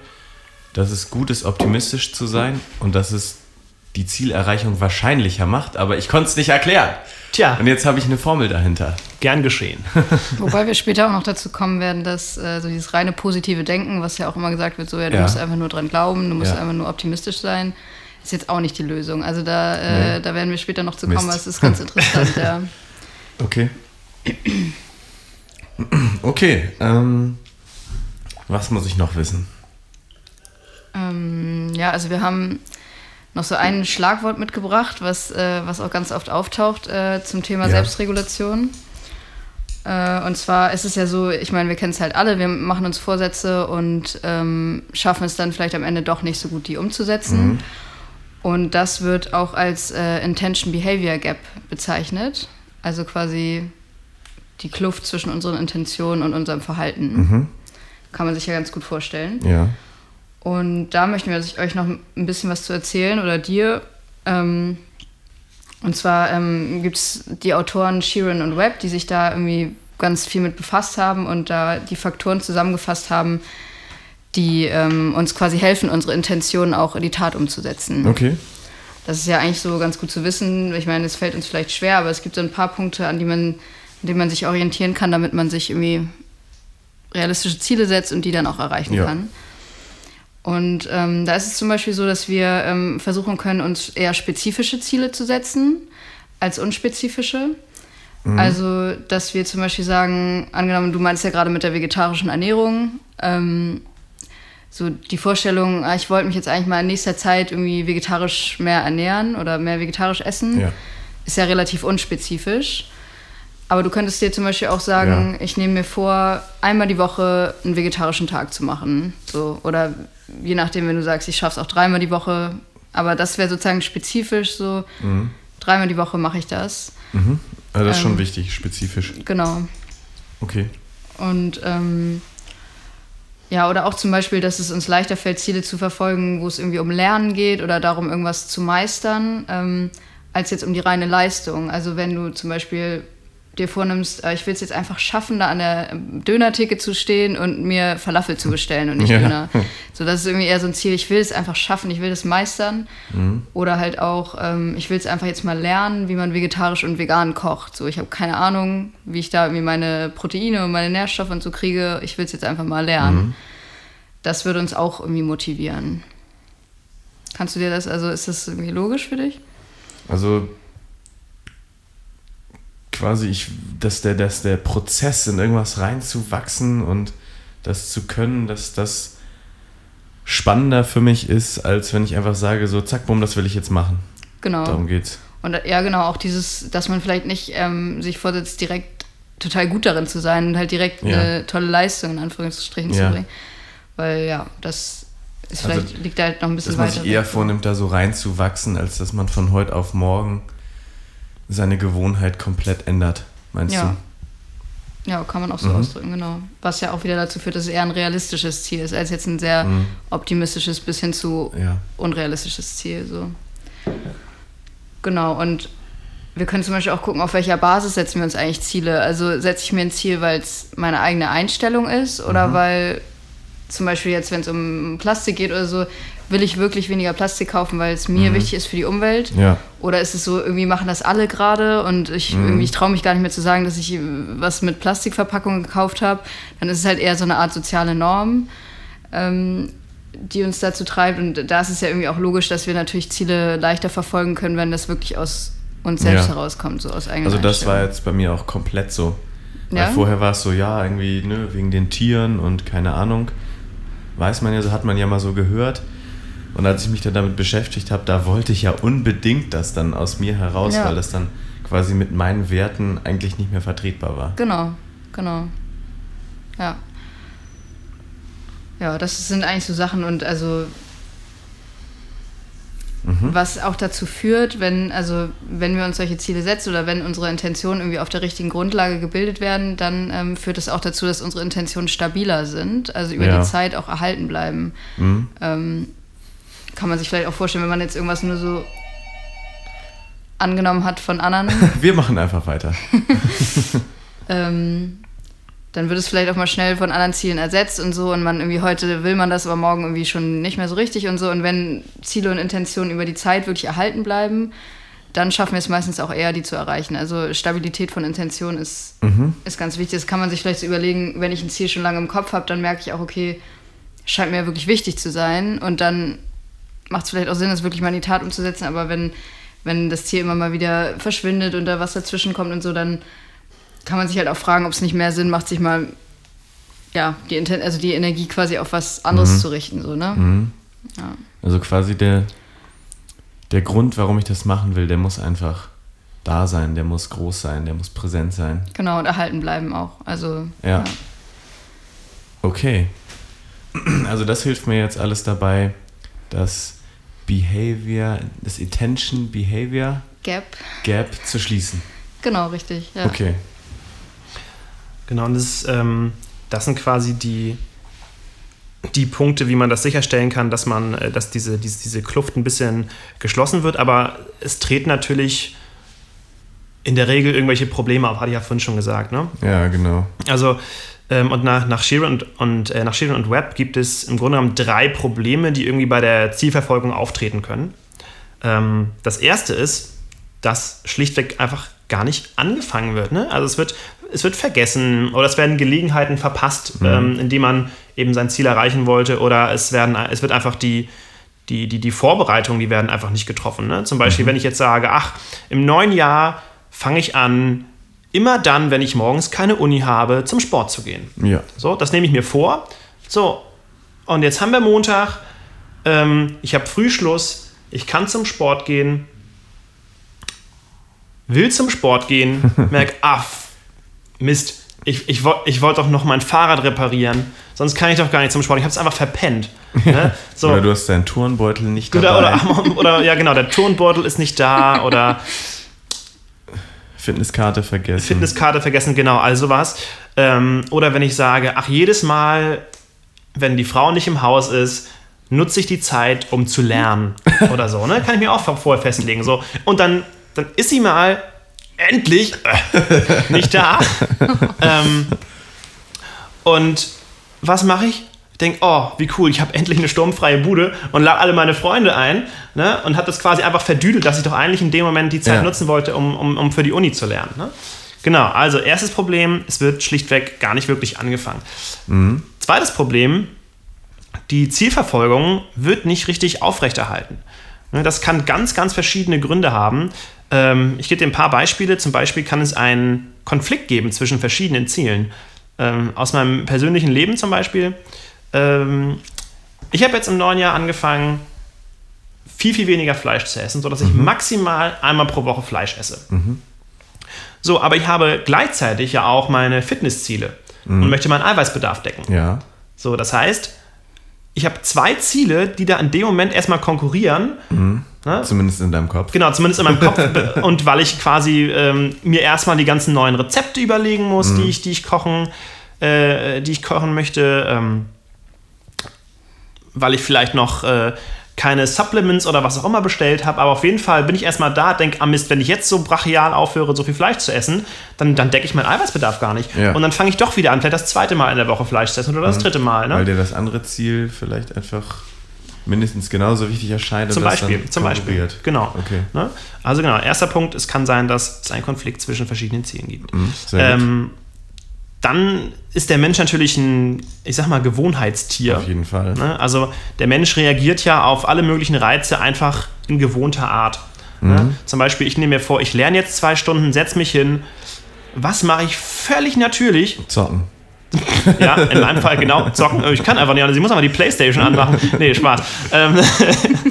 A: dass es gut ist, optimistisch zu sein und dass es die Zielerreichung wahrscheinlicher macht, aber ich konnte es nicht erklären.
C: Tja,
A: Und jetzt habe ich eine Formel dahinter.
C: gern geschehen. *laughs* *laughs*
D: Wobei wir später auch noch dazu kommen werden, dass äh, so dieses reine positive Denken, was ja auch immer gesagt wird, so ja, du
A: Ja.
D: musst einfach nur dran glauben, du musst
A: Ja.
D: einfach nur optimistisch sein, ist jetzt auch nicht die Lösung. Also da, äh,
A: Nee.
D: da werden wir später noch zu kommen, aber es ist ganz interessant, *laughs* ja.
A: Okay. Okay. Ähm, was muss ich noch wissen?
D: Ähm, ja, also wir haben noch so ein Schlagwort mitgebracht, was, äh, was auch ganz oft auftaucht äh, zum Thema
A: Ja.
D: Selbstregulation. Äh, und zwar ist es ja so, ich meine, wir kennen es halt alle, wir machen uns Vorsätze und ähm, schaffen es dann vielleicht am Ende doch nicht so gut, die umzusetzen. Und das wird auch als äh, Intention Behavior Gap bezeichnet. Also quasi die Kluft zwischen unseren Intentionen und unserem Verhalten. Kann man sich ja ganz gut vorstellen.
A: Ja.
D: Und da möchten wir euch noch ein bisschen was zu erzählen oder dir. Ähm, und zwar ähm, gibt es die Autoren Sheeran und Webb, die sich da irgendwie ganz viel mit befasst haben und da die Faktoren zusammengefasst haben, die ähm, uns quasi helfen, unsere Intentionen auch in die Tat umzusetzen.
A: Okay.
D: Das ist ja eigentlich so ganz gut zu wissen. Ich meine, es fällt uns vielleicht schwer, aber es gibt so ein paar Punkte, an die man, an denen man sich orientieren kann, damit man sich irgendwie realistische Ziele setzt und die dann auch erreichen
A: Ja.
D: kann. Und ähm, da ist es zum Beispiel so, dass wir ähm, versuchen können, uns eher spezifische Ziele zu setzen als unspezifische. Also, dass wir zum Beispiel sagen, angenommen, du meinst ja gerade mit der vegetarischen Ernährung, ähm, so die Vorstellung, ah, ich wollte mich jetzt eigentlich mal in nächster Zeit irgendwie vegetarisch mehr ernähren oder mehr vegetarisch essen,
A: Ja.
D: ist ja relativ unspezifisch. Aber du könntest dir zum Beispiel auch sagen,
A: Ja.
D: ich nehme mir vor, einmal die Woche einen vegetarischen Tag zu machen. So, oder je nachdem, wenn du sagst, ich schaffe es auch dreimal die Woche. Aber das wäre sozusagen spezifisch so, dreimal die Woche mache ich das.
A: Also das ist schon
D: Ähm.
A: wichtig, spezifisch.
D: Genau.
A: Okay.
D: Und ähm, ja, oder auch zum Beispiel, dass es uns leichter fällt, Ziele zu verfolgen, wo es irgendwie um Lernen geht oder darum, irgendwas zu meistern, ähm, als jetzt um die reine Leistung. Also wenn du zum Beispiel dir vornimmst, äh, ich will es jetzt einfach schaffen, da an der Dönertheke zu stehen und mir Falafel zu bestellen und nicht *laughs*
A: Ja.
D: Döner. So, das ist irgendwie eher so ein Ziel, ich will es einfach schaffen, ich will das meistern. Oder halt auch, ähm, ich will es einfach jetzt mal lernen, wie man vegetarisch und vegan kocht. So, ich habe keine Ahnung, wie ich da irgendwie meine Proteine und meine Nährstoffe und so kriege. Ich will es jetzt einfach mal lernen. Das würde uns auch irgendwie motivieren. Kannst du dir das, also ist das irgendwie logisch für dich?
A: Also quasi, ich, dass, der, dass der Prozess in irgendwas reinzuwachsen und das zu können, dass das spannender für mich ist, als wenn ich einfach sage, so zack, bumm, das will ich jetzt machen.
D: Genau.
A: Darum geht's.
D: Und äh, ja, genau, auch dieses, dass man vielleicht nicht ähm, sich vorsetzt, direkt total gut darin zu sein und halt direkt
A: Ja.
D: eine tolle Leistung in Anführungsstrichen
A: Ja.
D: zu bringen. Weil ja, das ist
A: Also,
D: vielleicht, liegt da halt noch ein bisschen
A: Dass man
D: weiter.
A: sich eher
D: weg.
A: vornimmt, da so reinzuwachsen, als dass man von heute auf morgen seine Gewohnheit komplett ändert, meinst
D: Ja. Ja, kann man auch so
A: Mhm.
D: ausdrücken, genau. Was ja auch wieder dazu führt, dass es eher ein realistisches Ziel ist, als jetzt ein sehr
A: Mhm.
D: optimistisches bis hin zu
A: du? Ja.
D: unrealistisches Ziel. So. Genau, und wir können zum Beispiel auch gucken, auf welcher Basis setzen wir uns eigentlich Ziele. Also setze ich mir ein Ziel, weil es meine eigene Einstellung ist
A: Mhm.
D: oder weil zum Beispiel jetzt, wenn es um Plastik geht oder so, will ich wirklich weniger Plastik kaufen, weil es mir wichtig ist für die Umwelt?
A: Mhm. Ja.
D: Oder ist es so, irgendwie machen das alle gerade und ich,
A: Mhm.
D: ich traue mich gar nicht mehr zu sagen, dass ich was mit Plastikverpackungen gekauft habe. Dann ist es halt eher so eine Art soziale Norm, ähm, die uns dazu treibt. Und da ist es ja irgendwie auch logisch, dass wir natürlich Ziele leichter verfolgen können, wenn das wirklich aus uns selbst
A: Ja.
D: herauskommt, so aus eigener
A: Also das war jetzt bei mir auch komplett so. Weil
D: Ja?
A: vorher war es so, ja, irgendwie, ne, wegen den Tieren und keine Ahnung. Weiß man ja, so hat man ja mal so gehört. Und als ich mich dann damit beschäftigt habe, da wollte ich ja unbedingt das dann aus mir heraus,
D: Ja.
A: weil das dann quasi mit meinen Werten eigentlich nicht mehr vertretbar war.
D: Genau, genau. Ja. Ja, das sind eigentlich so Sachen und also
A: Mhm.
D: was auch dazu führt, wenn, also wenn wir uns solche Ziele setzen oder wenn unsere Intentionen irgendwie auf der richtigen Grundlage gebildet werden, dann ähm, führt es auch dazu, dass unsere Intentionen stabiler sind, also über
A: Ja.
D: die Zeit auch erhalten bleiben.
A: Mhm.
D: Ähm, kann man sich vielleicht auch vorstellen, wenn man jetzt irgendwas nur so angenommen hat von anderen, *laughs*
A: Wir machen einfach weiter. *laughs*
D: ähm, dann wird es vielleicht auch mal schnell von anderen Zielen ersetzt und so und man irgendwie heute will man das, aber morgen irgendwie schon nicht mehr so richtig und so. Und wenn Ziele und Intentionen über die Zeit wirklich erhalten bleiben, dann schaffen wir es meistens auch eher, die zu erreichen. Also Stabilität von Intention ist, ist ganz wichtig. Das kann man sich vielleicht so überlegen, wenn ich ein Ziel schon lange im Kopf habe, dann merke ich auch, okay, scheint mir wirklich wichtig zu sein. Und dann macht es vielleicht auch Sinn, das wirklich mal in die Tat umzusetzen. Aber wenn, wenn das Ziel immer mal wieder verschwindet und da was dazwischen kommt und so, dann kann man sich halt auch fragen, ob es nicht mehr Sinn macht, sich mal ja, die, Inten also die Energie quasi auf was anderes zu richten. So, ne? Ja.
A: Also quasi der, der Grund, warum ich das machen will, der muss einfach da sein, der muss groß sein, der muss präsent sein.
D: Genau, und erhalten bleiben auch. Also,
A: Ja. Okay. *clears throat* Also das hilft mir jetzt alles dabei, das Behavior, das Attention Behavior
D: Gap.
A: Gap zu schließen.
D: Genau, richtig. Ja.
A: Okay.
C: Genau, und das, ähm, das sind quasi die, die Punkte, wie man das sicherstellen kann, dass man, äh, dass diese, diese, diese Kluft ein bisschen geschlossen wird, aber es treten natürlich in der Regel irgendwelche Probleme auf, hatte ich ja vorhin schon gesagt. Ne?
A: Ja, genau.
C: Also, ähm, und nach, nach Sheeran und, und, äh, nach Sheeran und Webb gibt es im Grunde genommen drei Probleme, die irgendwie bei der Zielverfolgung auftreten können. Ähm, das erste ist, dass schlichtweg einfach gar nicht angefangen wird. Ne? Also es wird, es wird vergessen oder es werden Gelegenheiten verpasst, ähm, indem man eben sein Ziel erreichen wollte oder es, werden, es wird einfach die, die, die, die Vorbereitungen, die werden einfach nicht getroffen. Ne? Zum Beispiel, wenn ich jetzt sage, ach, im neuen Jahr fange ich an, immer dann, wenn ich morgens keine Uni habe, zum Sport zu gehen.
A: Ja.
C: So, das nehme ich mir vor. So, und jetzt haben wir Montag. Ähm, ich habe Frühschluss. Ich kann zum Sport gehen. Will zum Sport gehen. *laughs* Merk, ah, Mist. Ich, ich, ich wollte doch noch mein Fahrrad reparieren. Sonst kann ich doch gar nicht zum Sport. Ich habe es einfach verpennt. Ne? So.
A: Oder du hast deinen Turnbeutel nicht
C: Oder,
A: dabei.
C: oder, *laughs* oder, ja, genau, der Turnbeutel ist nicht da oder *laughs*
A: Fitnesskarte vergessen.
C: Fitnesskarte vergessen, genau, also was. Ähm, oder wenn ich sage, ach, jedes Mal, wenn die Frau nicht im Haus ist, nutze ich die Zeit, um zu lernen *laughs* oder so, ne? Kann ich mir auch vorher festlegen. So. Und dann, dann ist sie mal endlich äh, *laughs* nicht da. *laughs* ähm, und was mache ich? Denke, oh, wie cool, ich habe endlich eine sturmfreie Bude und lade alle meine Freunde ein ne? und habe das quasi einfach verdüdelt, dass ich doch eigentlich in dem Moment die Zeit
A: Ja.
C: nutzen wollte, um, um, um für die Uni zu lernen. Ne? Genau, also erstes Problem, es wird schlichtweg gar nicht wirklich angefangen. Zweites Problem, die Zielverfolgung wird nicht richtig aufrechterhalten. Ne, Das kann ganz, ganz verschiedene Gründe haben. Ähm, Ich gebe dir ein paar Beispiele. Zum Beispiel kann es einen Konflikt geben zwischen verschiedenen Zielen. Ähm, Aus meinem persönlichen Leben zum Beispiel. Ähm, Ich habe jetzt im neuen Jahr angefangen, viel, viel weniger Fleisch zu essen, sodass ich maximal einmal pro Woche Fleisch esse. So, aber ich habe gleichzeitig ja auch meine Fitnessziele und möchte meinen Eiweißbedarf decken.
A: Ja.
C: So, das heißt, ich habe zwei Ziele, die da in dem Moment erstmal konkurrieren. Ne?
A: Zumindest in deinem Kopf.
C: Genau, zumindest in meinem Kopf. *laughs* und weil ich quasi ähm, mir erstmal die ganzen neuen Rezepte überlegen muss, die, ich, die ich kochen, äh, die ich kochen möchte, ähm, weil ich vielleicht noch äh, keine Supplements oder was auch immer bestellt habe, aber auf jeden Fall bin ich erstmal da, denke, ah Mist, wenn ich jetzt so brachial aufhöre, so viel Fleisch zu essen, dann, dann decke ich meinen Eiweißbedarf gar nicht.
A: Ja.
C: Und dann fange ich doch wieder an, vielleicht das zweite Mal in der Woche Fleisch zu essen oder das dritte Mal. Ne?
A: Weil dir das andere Ziel vielleicht einfach mindestens genauso wichtig erscheint.
C: Zum Beispiel, zum Beispiel. Genau.
A: Okay.
C: Ne? Also genau, erster Punkt, es kann sein, dass es einen Konflikt zwischen verschiedenen Zielen gibt.
A: Mhm, sehr gut.
C: Ähm, dann ist der Mensch natürlich ein, ich sag mal, Gewohnheitstier.
A: Auf jeden Fall.
C: Ne? Also der Mensch reagiert ja auf alle möglichen Reize einfach in gewohnter Art.
A: Mhm.
C: Ne? Zum Beispiel, ich nehme mir vor, ich lerne jetzt zwei Stunden, setze mich hin. Was mache ich völlig natürlich?
A: Zocken. *laughs*
C: Ja, in meinem Fall genau zocken. Ich kann einfach nicht, also ich muss aber die Playstation anmachen. Nee, Spaß. Ähm, *laughs*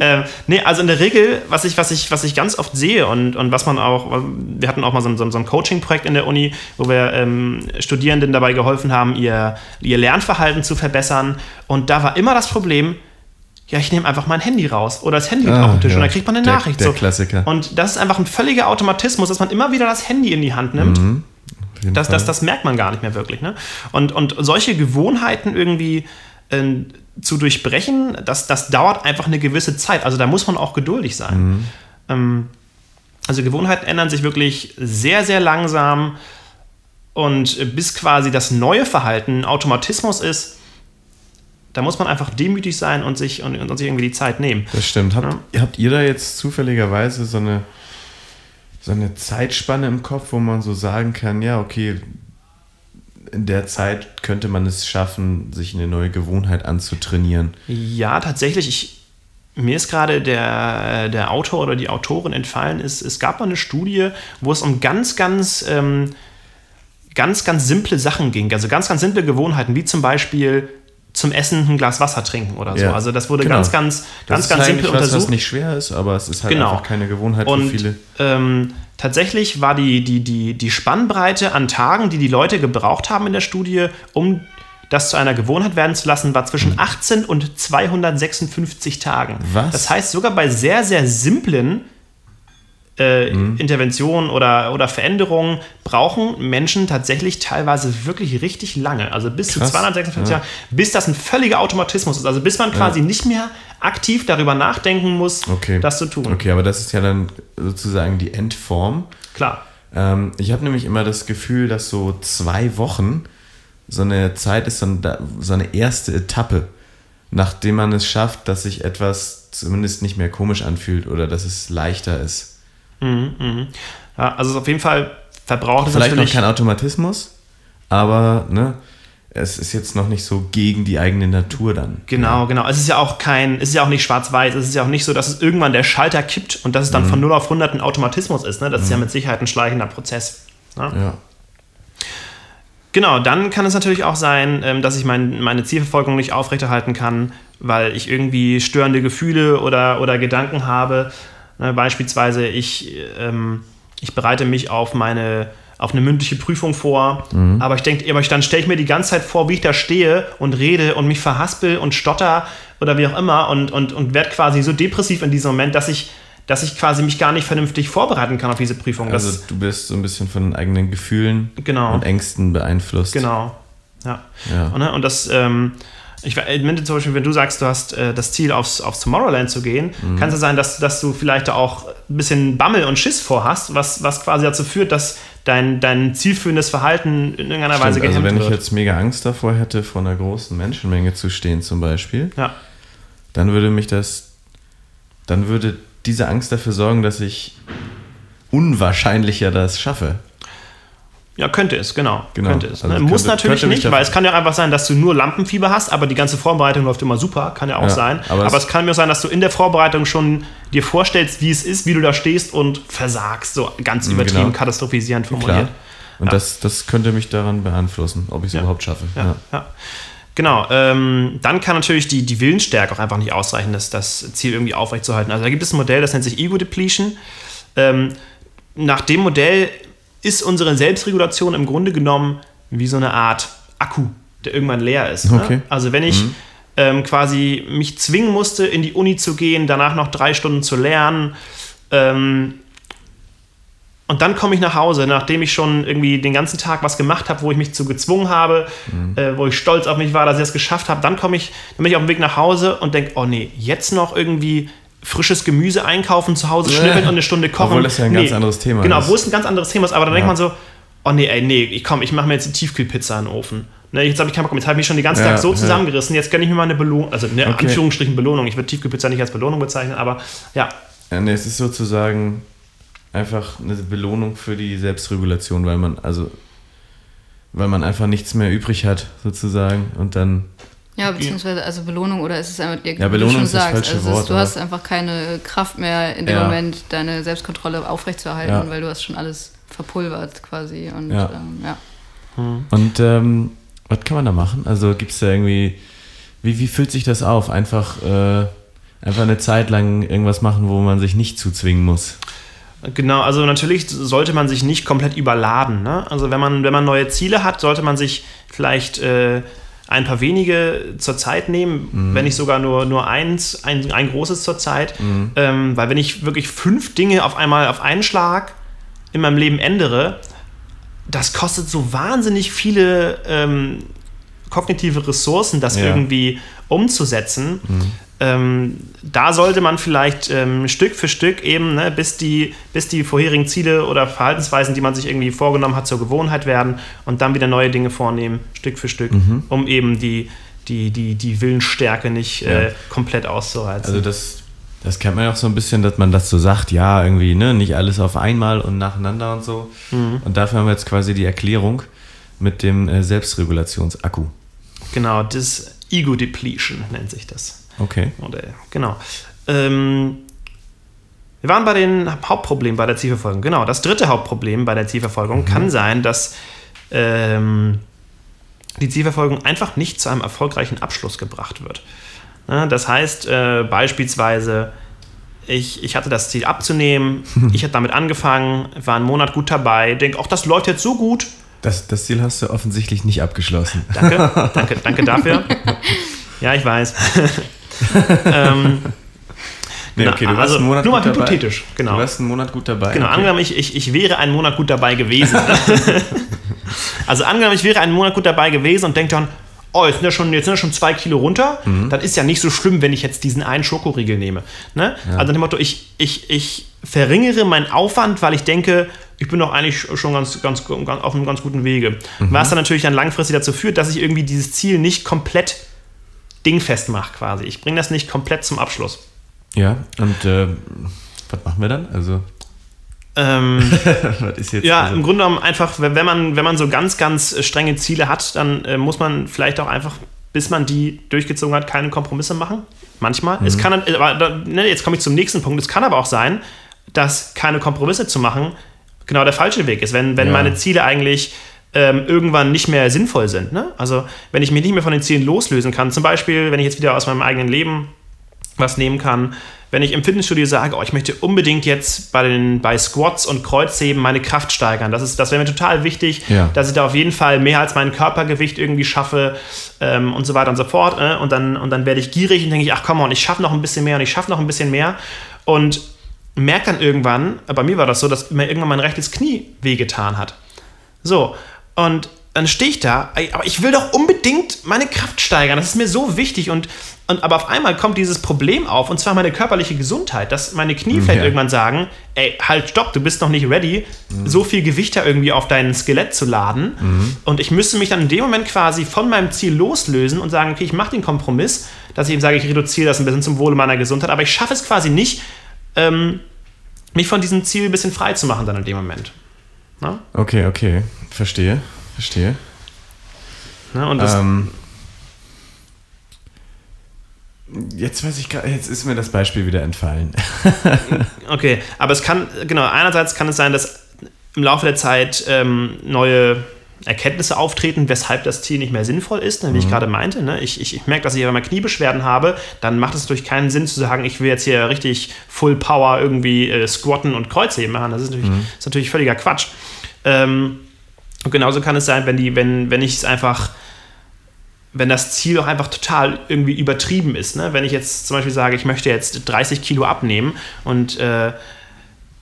C: ähm, nee, also in der Regel, was ich, was ich, was ich ganz oft sehe und, und was man auch, wir hatten auch mal so, ein- so, so ein Coaching-Projekt in der Uni, wo wir ähm, Studierenden dabei geholfen haben, ihr, ihr Lernverhalten zu verbessern. Und da war immer das Problem, ja, ich nehme einfach mein Handy raus oder das Handy
A: Ah,
C: auf dem Tisch
A: ja.
C: und dann kriegt man eine
A: Der-
C: Nachricht.
A: der
C: so.
A: Klassiker.
C: Und das ist einfach ein völliger Automatismus, dass man immer wieder das Handy in die Hand nimmt.
A: Jeden
C: Das, das, das merkt man gar nicht mehr wirklich. Ne? Und, und solche Gewohnheiten irgendwie äh, zu durchbrechen, das, das dauert einfach eine gewisse Zeit. Also da muss man auch geduldig sein. Ähm, also Gewohnheiten ändern sich wirklich sehr, sehr langsam. Und bis quasi das neue Verhalten ein Automatismus ist, da muss man einfach demütig sein und sich, und, und sich irgendwie die Zeit nehmen.
A: Das stimmt. Habt, habt ihr da jetzt zufälligerweise so eine, so eine Zeitspanne im Kopf, wo man so sagen kann, ja, okay, in der Zeit könnte man es schaffen, sich eine neue Gewohnheit anzutrainieren?
C: Ja, tatsächlich. Ich, mir ist gerade der, der Autor oder die Autorin entfallen. Ist, es gab mal eine Studie, wo es um ganz, ganz, ähm, ganz, ganz simple Sachen ging. Also ganz, ganz simple Gewohnheiten, wie zum Beispiel zum Essen ein Glas Wasser trinken oder so.
A: Ja,
C: Also das wurde
A: genau.
C: ganz, ganz, ganz, ganz
A: eigentlich
C: simpel
A: was,
C: untersucht.
A: was nicht schwer ist, aber es ist halt
C: Genau.
A: einfach keine Gewohnheit
C: Und
A: für viele.
C: ähm, tatsächlich war die, die, die, die Spannbreite an Tagen, die die Leute gebraucht haben in der Studie, um das zu einer Gewohnheit werden zu lassen, war zwischen 18 und 256 Tagen.
A: Was?
C: Das heißt, sogar bei sehr, sehr simplen äh,
A: Mhm.
C: Interventionen oder, oder Veränderungen brauchen Menschen tatsächlich teilweise wirklich richtig lange. Also bis zu
A: Krass,
C: 256
A: ja.
C: Jahre, bis das ein völliger Automatismus ist. Also bis man quasi nicht mehr aktiv darüber nachdenken muss,
A: Okay.
C: das zu tun.
A: Okay, aber das ist ja dann sozusagen die Endform.
C: Klar.
A: Ähm, ich habe nämlich immer das Gefühl, dass so zwei Wochen so eine Zeit ist, so eine, so eine erste Etappe, nachdem man es schafft, dass sich etwas zumindest nicht mehr komisch anfühlt oder dass es leichter ist.
C: Ja, also auf jeden Fall verbraucht es
A: Vielleicht noch kein Automatismus, aber ne, es ist jetzt noch nicht so gegen die eigene Natur dann.
C: Genau, genau. Es ist ja auch kein, es ist ja auch nicht schwarz-weiß. Es ist ja auch nicht so, dass es irgendwann der Schalter kippt und dass es dann
A: Mhm.
C: von 0 auf 100 ein Automatismus ist. Ne? Das ist ja mit Sicherheit ein schleichender Prozess. Ne?
A: Ja.
C: Genau, dann kann es natürlich auch sein, ähm, dass ich mein, meine Zielverfolgung nicht aufrechterhalten kann, weil ich irgendwie störende Gefühle oder, oder Gedanken habe. Ne, beispielsweise, ich, ähm, ich bereite mich auf meine auf eine mündliche Prüfung vor, aber ich denke, aber ich, dann stelle ich mir die ganze Zeit vor, wie ich da stehe und rede und mich verhaspel und stotter oder wie auch immer und, und, und werde quasi so depressiv in diesem Moment, dass ich, dass ich quasi mich gar nicht vernünftig vorbereiten kann auf diese Prüfung. Das,
A: Also du bist so ein bisschen von eigenen Gefühlen
C: Genau.
A: und Ängsten beeinflusst.
C: Genau. Ja.
A: Ja.
C: Und, ne, und das, ähm, ich meine zum Beispiel, wenn du sagst, du hast äh, das Ziel, aufs, aufs Tomorrowland zu gehen,
A: Mhm.
C: kann es ja sein, dass, dass du vielleicht auch ein bisschen Bammel und Schiss vorhast, was, was quasi dazu führt, dass dein, dein zielführendes Verhalten in irgendeiner Weise
A: Stimmt, also
C: gehemmt
A: wenn ich
C: wird.
A: jetzt mega Angst davor hätte, vor einer großen Menschenmenge zu stehen zum Beispiel,
C: ja.
A: dann würde mich das, dann würde diese Angst dafür sorgen, dass ich unwahrscheinlicher das schaffe.
C: Ja, könnte es, genau.
A: Genau.
C: Könnte es.
A: Also
C: ne?
A: könnte-
C: Muss natürlich
A: könnte
C: nicht, weil es kann ja einfach sein, dass du nur Lampenfieber hast, aber die ganze Vorbereitung läuft immer super, kann ja auch
A: Ja,
C: sein.
A: aber
C: Aber,
A: es-
C: es kann mir auch sein, dass du in der Vorbereitung schon dir vorstellst, wie es ist, wie du da stehst und versagst, so ganz übertrieben
A: genau.
C: katastrophisierend
A: Klar.
C: formuliert.
A: Und
C: Ja.
A: das, das könnte mich daran beeinflussen, ob ich es
C: Ja.
A: überhaupt schaffe.
C: Ja. Genau, ähm, dann kann natürlich die, die Willensstärke auch einfach nicht ausreichen, das, das Ziel irgendwie aufrechtzuerhalten. Also da gibt es ein Modell, das nennt sich Ego Depletion. Ähm, nach dem Modell ist unsere Selbstregulation im Grunde genommen wie so eine Art Akku, der irgendwann leer ist.
A: Okay.
C: Ne? Also wenn ich ähm, quasi mich zwingen musste, in die Uni zu gehen, danach noch drei Stunden zu lernen, ähm, und dann komme ich nach Hause, nachdem ich schon irgendwie den ganzen Tag was gemacht habe, wo ich mich zu gezwungen habe, äh, wo ich stolz auf mich war, dass ich das geschafft habe. Dann komme ich, dann bin ich auf dem Weg nach Hause und denke, oh nee, jetzt noch irgendwie frisches Gemüse einkaufen, zu Hause schnippeln und eine Stunde kochen.
A: Obwohl das ja ein
C: nee.
A: ganz anderes Thema
C: Genau,
A: ist.
C: wo es ein ganz anderes Thema ist, aber dann denkt man so, oh nee, ey, nee, ich komm, ich mache mir jetzt eine Tiefkühlpizza in den Ofen. Ne, jetzt habe ich keinen Bock mehr. Jetzt habe ich mich schon den ganzen
A: Ja,
C: Tag so zusammengerissen, jetzt gönne ich mir mal eine Belohnung, also eine
A: Okay.
C: Anführungsstrichen Belohnung. Ich würde Tiefkühlpizza nicht als Belohnung bezeichnen, aber ja,
A: Ja, nee, es ist sozusagen einfach eine Belohnung für die Selbstregulation, weil man, also, weil man einfach nichts mehr übrig hat, sozusagen. Und dann,
D: Ja, beziehungsweise also Belohnung oder ist es einfach, wie
A: Ja,
D: du
A: Belohnung
D: schon
A: ist das
D: sagst,
A: falsche
D: also
A: Wort,
D: du hast einfach keine Kraft mehr in dem
A: Ja.
D: Moment, deine Selbstkontrolle aufrechtzuerhalten,
A: Ja.
D: weil du hast schon alles verpulvert quasi und
A: Ja.
D: ähm, ja.
A: und ähm, was kann man da machen? Also gibt es da irgendwie, wie, wie fühlt sich das auf? Einfach, äh, einfach eine Zeit lang irgendwas machen, wo man sich nicht zuzwingen muss.
C: Genau, also natürlich sollte man sich nicht komplett überladen. Ne? Also wenn man, wenn man neue Ziele hat, sollte man sich vielleicht äh, ein paar wenige zur Zeit nehmen,
A: Mhm.
C: wenn nicht sogar nur, nur eins, ein, ein großes zur Zeit. Ähm, weil wenn ich wirklich fünf Dinge auf einmal auf einen Schlag in meinem Leben ändere, das kostet so wahnsinnig viele ähm, kognitive Ressourcen, das
A: Ja.
C: irgendwie umzusetzen. Ähm, da sollte man vielleicht ähm, Stück für Stück eben, ne, bis, die, bis die vorherigen Ziele oder Verhaltensweisen, die man sich irgendwie vorgenommen hat, zur Gewohnheit werden und dann wieder neue Dinge vornehmen, Stück für Stück, um eben die, die, die, die Willensstärke nicht
A: Ja.
C: äh, komplett auszureizen.
A: Also das, das kennt man ja auch so ein bisschen, dass man das so sagt, ja, irgendwie, ne, nicht alles auf einmal und nacheinander und so. Und dafür haben wir jetzt quasi die Erklärung mit dem äh, Selbstregulationsakku.
C: genau, das Ego Depletion nennt sich das.
A: Okay.
C: Modell. Genau. Ähm, wir waren bei den Hauptproblemen bei der Zielverfolgung. Genau, das dritte Hauptproblem bei der Zielverfolgung kann sein, dass ähm, die Zielverfolgung einfach nicht zu einem erfolgreichen Abschluss gebracht wird. Ja, das heißt äh, beispielsweise, ich, ich hatte das Ziel abzunehmen, *laughs* ich habe damit angefangen, war einen Monat gut dabei, denke, auch das läuft jetzt so gut,
A: Das, das Ziel hast du offensichtlich nicht abgeschlossen.
C: Danke, *laughs* danke, danke dafür. Ja, ich weiß. *laughs* ähm,
A: Nee, okay, du warst
C: also
A: einen Monat
C: nur mal
A: gut dabei.
C: hypothetisch, genau.
A: Du warst einen Monat gut dabei.
C: genau,
A: okay.
C: angenommen, ich, ich, ich wäre einen Monat gut dabei gewesen. *laughs* also angenommen, ich wäre einen Monat gut dabei gewesen und denke dann, oh, jetzt sind, ja schon, jetzt sind ja schon zwei Kilo runter,
A: Mhm.
C: dann ist ja nicht so schlimm, wenn ich jetzt diesen einen Schokoriegel nehme. Ne? Also nach dem Motto, ich, ich, ich verringere meinen Aufwand, weil ich denke, ich bin doch eigentlich schon ganz, ganz, ganz auf einem ganz guten Wege.
A: Mhm.
C: Was dann natürlich dann langfristig dazu führt, dass ich irgendwie dieses Ziel nicht komplett dingfest mache quasi. Ich bringe das nicht komplett zum Abschluss.
A: Ja, und äh, was machen wir dann? Also,
C: Ähm? *laughs* Ja,
A: also,
C: im Grunde genommen einfach, wenn man, wenn man so ganz, ganz äh, strenge Ziele hat, dann äh, muss man vielleicht auch einfach, bis man die durchgezogen hat, keine Kompromisse machen. Manchmal. Es kann, äh, aber, da- ne, jetzt komme ich zum nächsten Punkt. Es kann aber auch sein, dass keine Kompromisse zu machen genau der falsche Weg ist. Wenn, wenn
A: Ja.
C: meine Ziele eigentlich ähm, irgendwann nicht mehr sinnvoll sind. Ne? Also wenn ich mich nicht mehr von den Zielen loslösen kann, zum Beispiel, wenn ich jetzt wieder aus meinem eigenen Leben was nehmen kann. Wenn ich im Fitnessstudio sage, oh, ich möchte unbedingt jetzt bei, den, bei Squats und Kreuzheben meine Kraft steigern, das, ist- das wäre mir total wichtig,
A: Ja.
C: dass ich da auf jeden Fall mehr als mein Körpergewicht irgendwie schaffe ähm, und so weiter und so fort. Äh? Und, dann, und dann werde ich gierig und denke ich, ach komm on, ich schaffe noch ein bisschen mehr und ich schaffe noch ein bisschen mehr. Und merke dann irgendwann, bei mir war das so, dass mir irgendwann mein rechtes Knie wehgetan hat. So, und dann stehe ich da, aber ich will doch unbedingt meine Kraft steigern. Das ist mir so wichtig. Und, und aber auf einmal kommt dieses Problem auf, und zwar meine körperliche Gesundheit, dass meine Knie vielleicht
A: Ja.
C: irgendwann sagen, ey, halt, stopp, du bist noch nicht ready, so viel Gewicht da irgendwie auf dein Skelett zu laden. Und ich müsste mich dann in dem Moment quasi von meinem Ziel loslösen und sagen, okay, ich mache den Kompromiss, dass ich eben sage, ich reduziere das ein bisschen zum Wohle meiner Gesundheit, aber ich schaffe es quasi nicht, ähm, mich von diesem Ziel ein bisschen frei zu machen dann in dem Moment. Na?
A: okay, okay. Verstehe, verstehe.
C: Ne? Und das,
A: Ähm, jetzt weiß ich gerade, jetzt ist mir das Beispiel wieder entfallen. *laughs*
C: Okay, aber es kann, genau, einerseits kann es sein, dass im Laufe der Zeit ähm, neue Erkenntnisse auftreten, weshalb das Ziel nicht mehr sinnvoll ist, ne, wie ich gerade meinte. Ne? Ich, ich, ich merke, dass ich mal Kniebeschwerden habe, dann macht es natürlich keinen Sinn zu sagen, ich will jetzt hier richtig Full Power irgendwie äh, squatten und Kreuzheben machen. Das ist natürlich, ist natürlich völliger Quatsch. Ähm, und genauso kann es sein, wenn, die, wenn, wenn ich es einfach wenn das Ziel auch einfach total irgendwie übertrieben ist. Ne? Wenn ich jetzt zum Beispiel sage, ich möchte jetzt 30 Kilo abnehmen und, äh,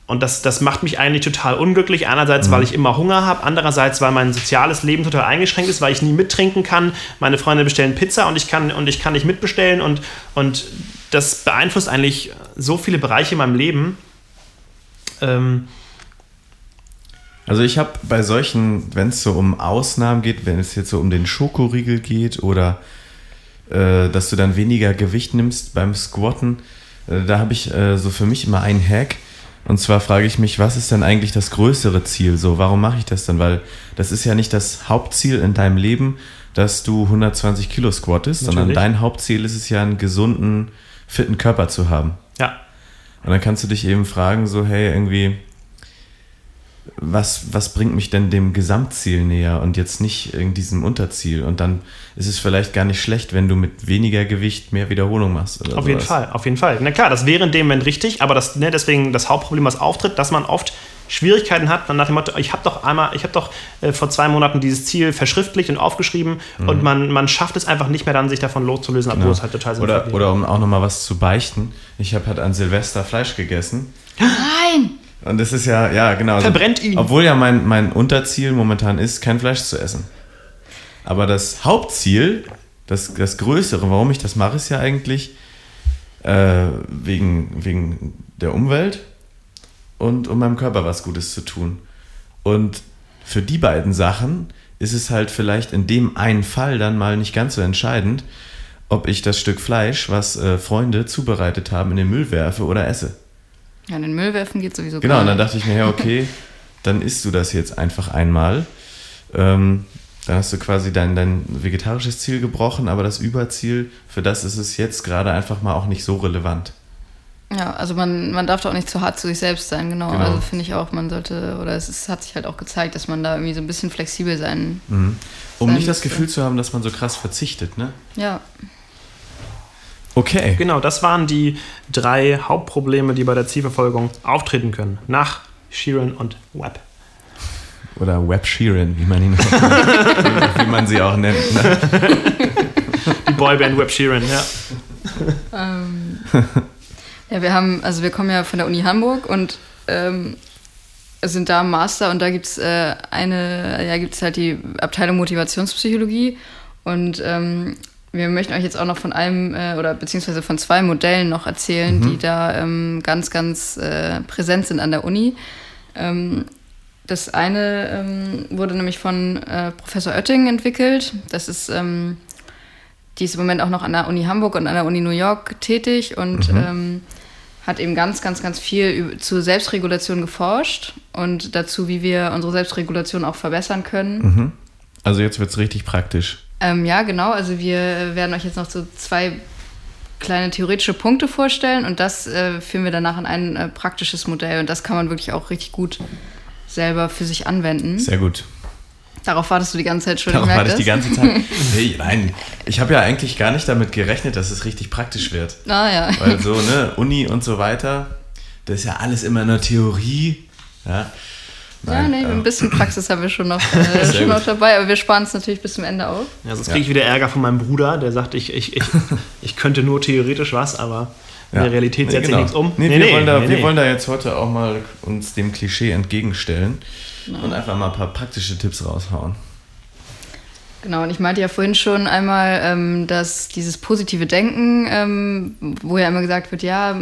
C: und das, das macht mich eigentlich total unglücklich. Einerseits, weil ich immer Hunger habe, andererseits, weil mein soziales Leben total eingeschränkt ist, weil ich nie mittrinken kann. Meine Freunde bestellen Pizza und ich kann, und ich kann nicht mitbestellen und, und das beeinflusst eigentlich so viele Bereiche in meinem Leben. Ähm,
A: Also ich habe bei solchen, wenn es so um Ausnahmen geht, wenn es jetzt so um den Schokoriegel geht oder äh, dass du dann weniger Gewicht nimmst beim Squatten, äh, da habe ich äh, so für mich immer einen Hack. Und zwar frage ich mich, was ist denn eigentlich das größere Ziel? So, warum mache ich das dann? Weil das ist ja nicht das Hauptziel in deinem Leben, dass du 120 Kilo squattest, sondern
C: Natürlich.
A: dein Hauptziel ist es ja, einen gesunden, fitten Körper zu haben.
C: ja,
A: Und dann kannst du dich eben fragen, so, hey, irgendwie, was, was bringt mich denn dem Gesamtziel näher und jetzt nicht in diesem Unterziel? Und dann ist es vielleicht gar nicht schlecht, wenn du mit weniger Gewicht mehr Wiederholung machst. Oder
C: Auf jeden
A: sowas.
C: Fall, auf jeden Fall. Na klar, das wäre in dem Moment richtig, aber das, ne, deswegen das Hauptproblem, was auftritt, dass man oft Schwierigkeiten hat, nach dem Motto, ich habe doch einmal, ich habe doch äh, vor zwei Monaten dieses Ziel verschriftlicht und aufgeschrieben und man, man schafft es einfach nicht mehr dann, sich davon loszulösen, obwohl
A: Mhm. Ja.
C: es halt total sinnvoll
A: Oder,
C: wäre.
A: oder um auch nochmal was zu beichten. Ich habe halt an Silvester Fleisch gegessen.
D: Nein!
A: Und das ist ja, ja, genau. also-
C: Verbrennt ihn.
A: Obwohl ja mein, mein Unterziel momentan ist, kein Fleisch zu essen. Aber das Hauptziel, das, das Größere, warum ich das mache, ist ja eigentlich äh, wegen, wegen der Umwelt und um meinem Körper was Gutes zu tun. Und für die beiden Sachen ist es halt vielleicht in dem einen Fall dann mal nicht ganz so entscheidend, ob ich das Stück Fleisch, was äh, Freunde zubereitet haben, in den Müll werfe oder esse.
D: Ja, in den Müll werfen geht sowieso
A: Genau, und dann dachte ich mir, ja, okay, *laughs* dann isst du das jetzt einfach einmal. Ähm, dann hast du quasi dein, dein vegetarisches Ziel gebrochen, aber das Überziel, für das ist es jetzt gerade einfach mal auch nicht so relevant.
D: Ja, also man, man darf doch auch nicht zu hart zu sich selbst sein, genau.
A: Genau.
D: Also finde ich auch, man sollte, oder es ist, hat sich halt auch gezeigt, dass man da irgendwie so ein bisschen flexibel sein.
A: Um
D: Sein
A: nicht das. Gefühl zu haben, dass man so krass verzichtet, ne?
D: Ja,
A: Okay.
C: Genau, das waren die drei Hauptprobleme, die bei der Zielverfolgung auftreten können. Nach Sheeran und Webb.
A: Oder Web Sheeran, wie man ihn *laughs* wie, wie man sie auch nennt. Ne?
C: Die Boyband Webb Sheeran, ja.
D: Ähm, ja, wir haben, also wir kommen ja von der Uni Hamburg und ähm, sind da im Master und da gibt es äh, eine, ja, gibt es halt die Abteilung Motivationspsychologie und ähm, wir möchten euch jetzt auch noch von einem äh, oder beziehungsweise von zwei Modellen noch erzählen, die da ähm, ganz, ganz äh, präsent sind an der Uni. Ähm, das eine ähm, wurde nämlich von äh, Professor Oetting entwickelt. Das ist ähm, die ist im Moment auch noch an der Uni Hamburg und an der Uni New York tätig und ähm, hat eben ganz, ganz, ganz viel über, zu Selbstregulation geforscht und dazu, wie wir unsere Selbstregulation auch verbessern können.
A: Also jetzt wird es richtig praktisch.
D: Ähm, ja, genau. Also wir werden euch jetzt noch so zwei kleine theoretische Punkte vorstellen und das äh, führen wir danach in ein äh, praktisches Modell und das kann man wirklich auch richtig gut selber für sich anwenden.
A: Sehr gut.
D: Darauf wartest du die ganze Zeit schon.
A: Darauf warte ich die ganze Zeit. *laughs* Hey, nein, ich habe ja eigentlich gar nicht damit gerechnet, dass es richtig praktisch wird.
D: Ah ja.
A: Weil so, ne, Uni und so weiter, das ist ja alles immer nur Theorie. Ja,
D: Ja, nee, ein bisschen Praxis haben wir schon noch, *laughs* äh, schon noch dabei, aber wir sparen es natürlich bis zum Ende auf.
C: Ja, sonst kriege ich wieder Ärger von meinem Bruder, der sagt, ich, ich, ich, *laughs* ich könnte nur theoretisch was, aber in der Realität
A: Nee,
C: setze
A: genau.
C: ich nichts um.
A: Nee, wir, wollen da,
C: nee,
A: wir
C: nee.
A: wollen da jetzt heute auch mal uns dem Klischee entgegenstellen und einfach mal ein paar praktische Tipps raushauen.
D: Genau, und ich meinte ja vorhin schon einmal, ähm, dass dieses positive Denken, ähm, wo ja immer gesagt wird, ja,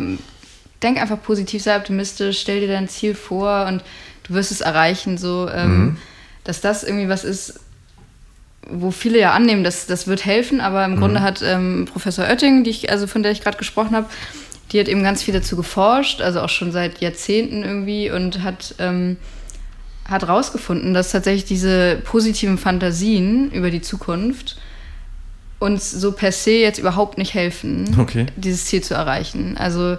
D: denk einfach positiv, sei optimistisch, stell dir dein Ziel vor und du wirst es erreichen, so, ähm, dass das irgendwie was ist, wo viele ja annehmen, dass das wird helfen, aber im Grunde hat ähm, Professor Oetting, die ich, also von der ich gerade gesprochen habe, die hat eben ganz viel dazu geforscht, also auch schon seit Jahrzehnten irgendwie und hat ähm, hat herausgefunden, dass tatsächlich diese positiven Fantasien über die Zukunft uns so per se jetzt überhaupt nicht helfen,
A: Okay.
D: dieses Ziel zu erreichen. Also,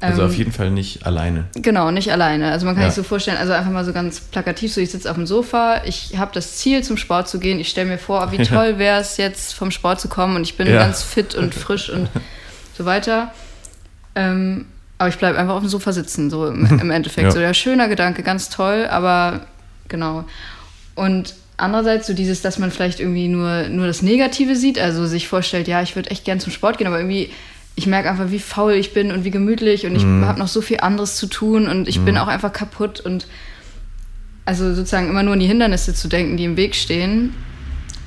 A: Also
D: ähm,
A: auf jeden Fall nicht alleine.
D: Genau, nicht alleine. Also man kann
A: Ja.
D: sich so vorstellen, also einfach mal so ganz plakativ, so ich sitze auf dem Sofa, ich habe das Ziel zum Sport zu gehen, ich stelle mir vor, wie *laughs* toll wäre es jetzt vom Sport zu kommen und ich bin
A: Ja.
D: ganz fit und *laughs* frisch und so weiter. Ähm, aber ich bleibe einfach auf dem Sofa sitzen, so im, im *laughs* Endeffekt.
A: Ja.
D: So der schöner Gedanke, ganz toll, aber genau. Und andererseits so dieses, dass man vielleicht irgendwie nur, nur das Negative sieht, also sich vorstellt, ja, ich würde echt gern zum Sport gehen, aber irgendwie, ich merke einfach, wie faul ich bin und wie gemütlich und ich habe noch so viel anderes zu tun und ich bin auch einfach kaputt und also sozusagen immer nur an die Hindernisse zu denken, die im Weg stehen,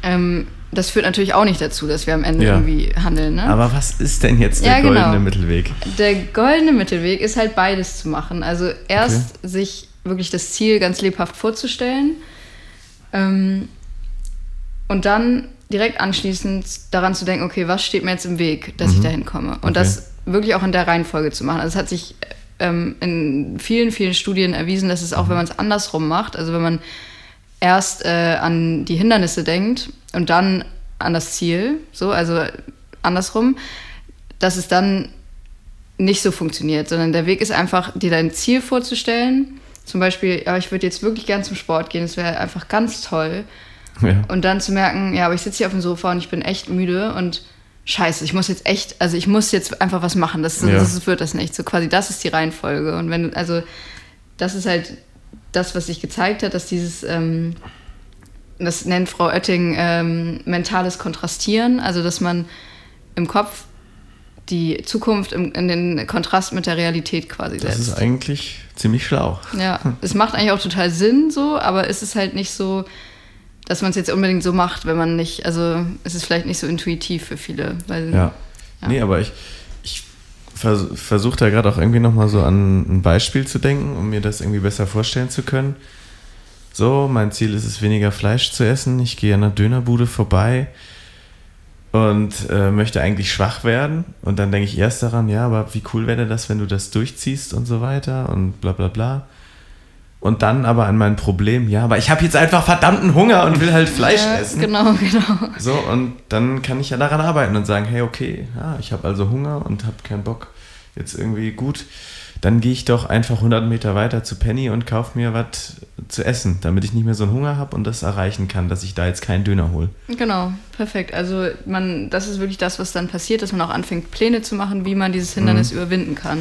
D: ähm, das führt natürlich auch nicht dazu, dass wir am Ende
A: Ja.
D: irgendwie handeln. Ne?
A: Aber was ist denn jetzt der
D: Ja, genau.
A: goldene Mittelweg?
D: Der goldene Mittelweg ist halt beides zu machen. Also erst sich wirklich das Ziel ganz lebhaft vorzustellen ähm, und dann direkt anschließend daran zu denken, okay, was steht mir jetzt im Weg, dass ich dahin komme? Und
A: Okay.
D: das wirklich auch in der Reihenfolge zu machen. Also es hat sich ähm, in vielen, vielen Studien erwiesen, dass es auch, wenn man es andersrum macht, also wenn man erst äh, an die Hindernisse denkt und dann an das Ziel, so, also andersrum, dass es dann nicht so funktioniert, sondern der Weg ist einfach, dir dein Ziel vorzustellen. Zum Beispiel, ja, ich würde jetzt wirklich gern zum Sport gehen, das wäre einfach ganz toll.
A: Ja.
D: Und dann zu merken, ja, aber ich sitze hier auf dem Sofa und ich bin echt müde und scheiße, ich muss jetzt echt, also ich muss jetzt einfach was machen, das,
A: Ja.
D: das wird das nicht. So quasi, das ist die Reihenfolge. Und wenn, du- also das ist halt das, was sich gezeigt hat, dass dieses, ähm, das nennt Frau Oetting ähm, mentales Kontrastieren, also dass man im Kopf die Zukunft im, in den Kontrast mit der Realität quasi
A: Das
D: setzt.
A: ist eigentlich ziemlich schlau.
D: Ja, es macht eigentlich auch total Sinn so, aber es ist halt nicht so, dass man es jetzt unbedingt so macht, wenn man nicht, also es ist vielleicht nicht so intuitiv für viele. Weil,
A: Ja.
D: Ja.
A: Nee, aber ich, ich vers versuche da gerade auch irgendwie nochmal so an ein Beispiel zu denken, um mir das irgendwie besser vorstellen zu können. So, mein Ziel ist es, weniger Fleisch zu essen. Ich gehe an einer Dönerbude vorbei und äh, möchte eigentlich schwach werden. Und dann denke ich erst daran, ja, aber wie cool wäre das, wenn du das durchziehst und so weiter und bla bla bla. Und dann aber an mein Problem, ja, aber ich habe jetzt einfach verdammten Hunger und will halt Fleisch
D: Ja,
A: essen.
D: Genau, *laughs* genau.
A: So, und dann kann ich ja daran arbeiten und sagen, hey, okay, ja, ich habe also Hunger und habe keinen Bock, jetzt irgendwie gut. Dann gehe ich doch einfach 100 Meter weiter zu Penny und kaufe mir was zu essen, damit ich nicht mehr so einen Hunger habe und das erreichen kann, dass ich da jetzt keinen Döner hole.
D: Genau, perfekt. Also man, das ist wirklich das, was dann passiert, dass man auch anfängt, Pläne zu machen, wie man dieses Hindernis überwinden kann.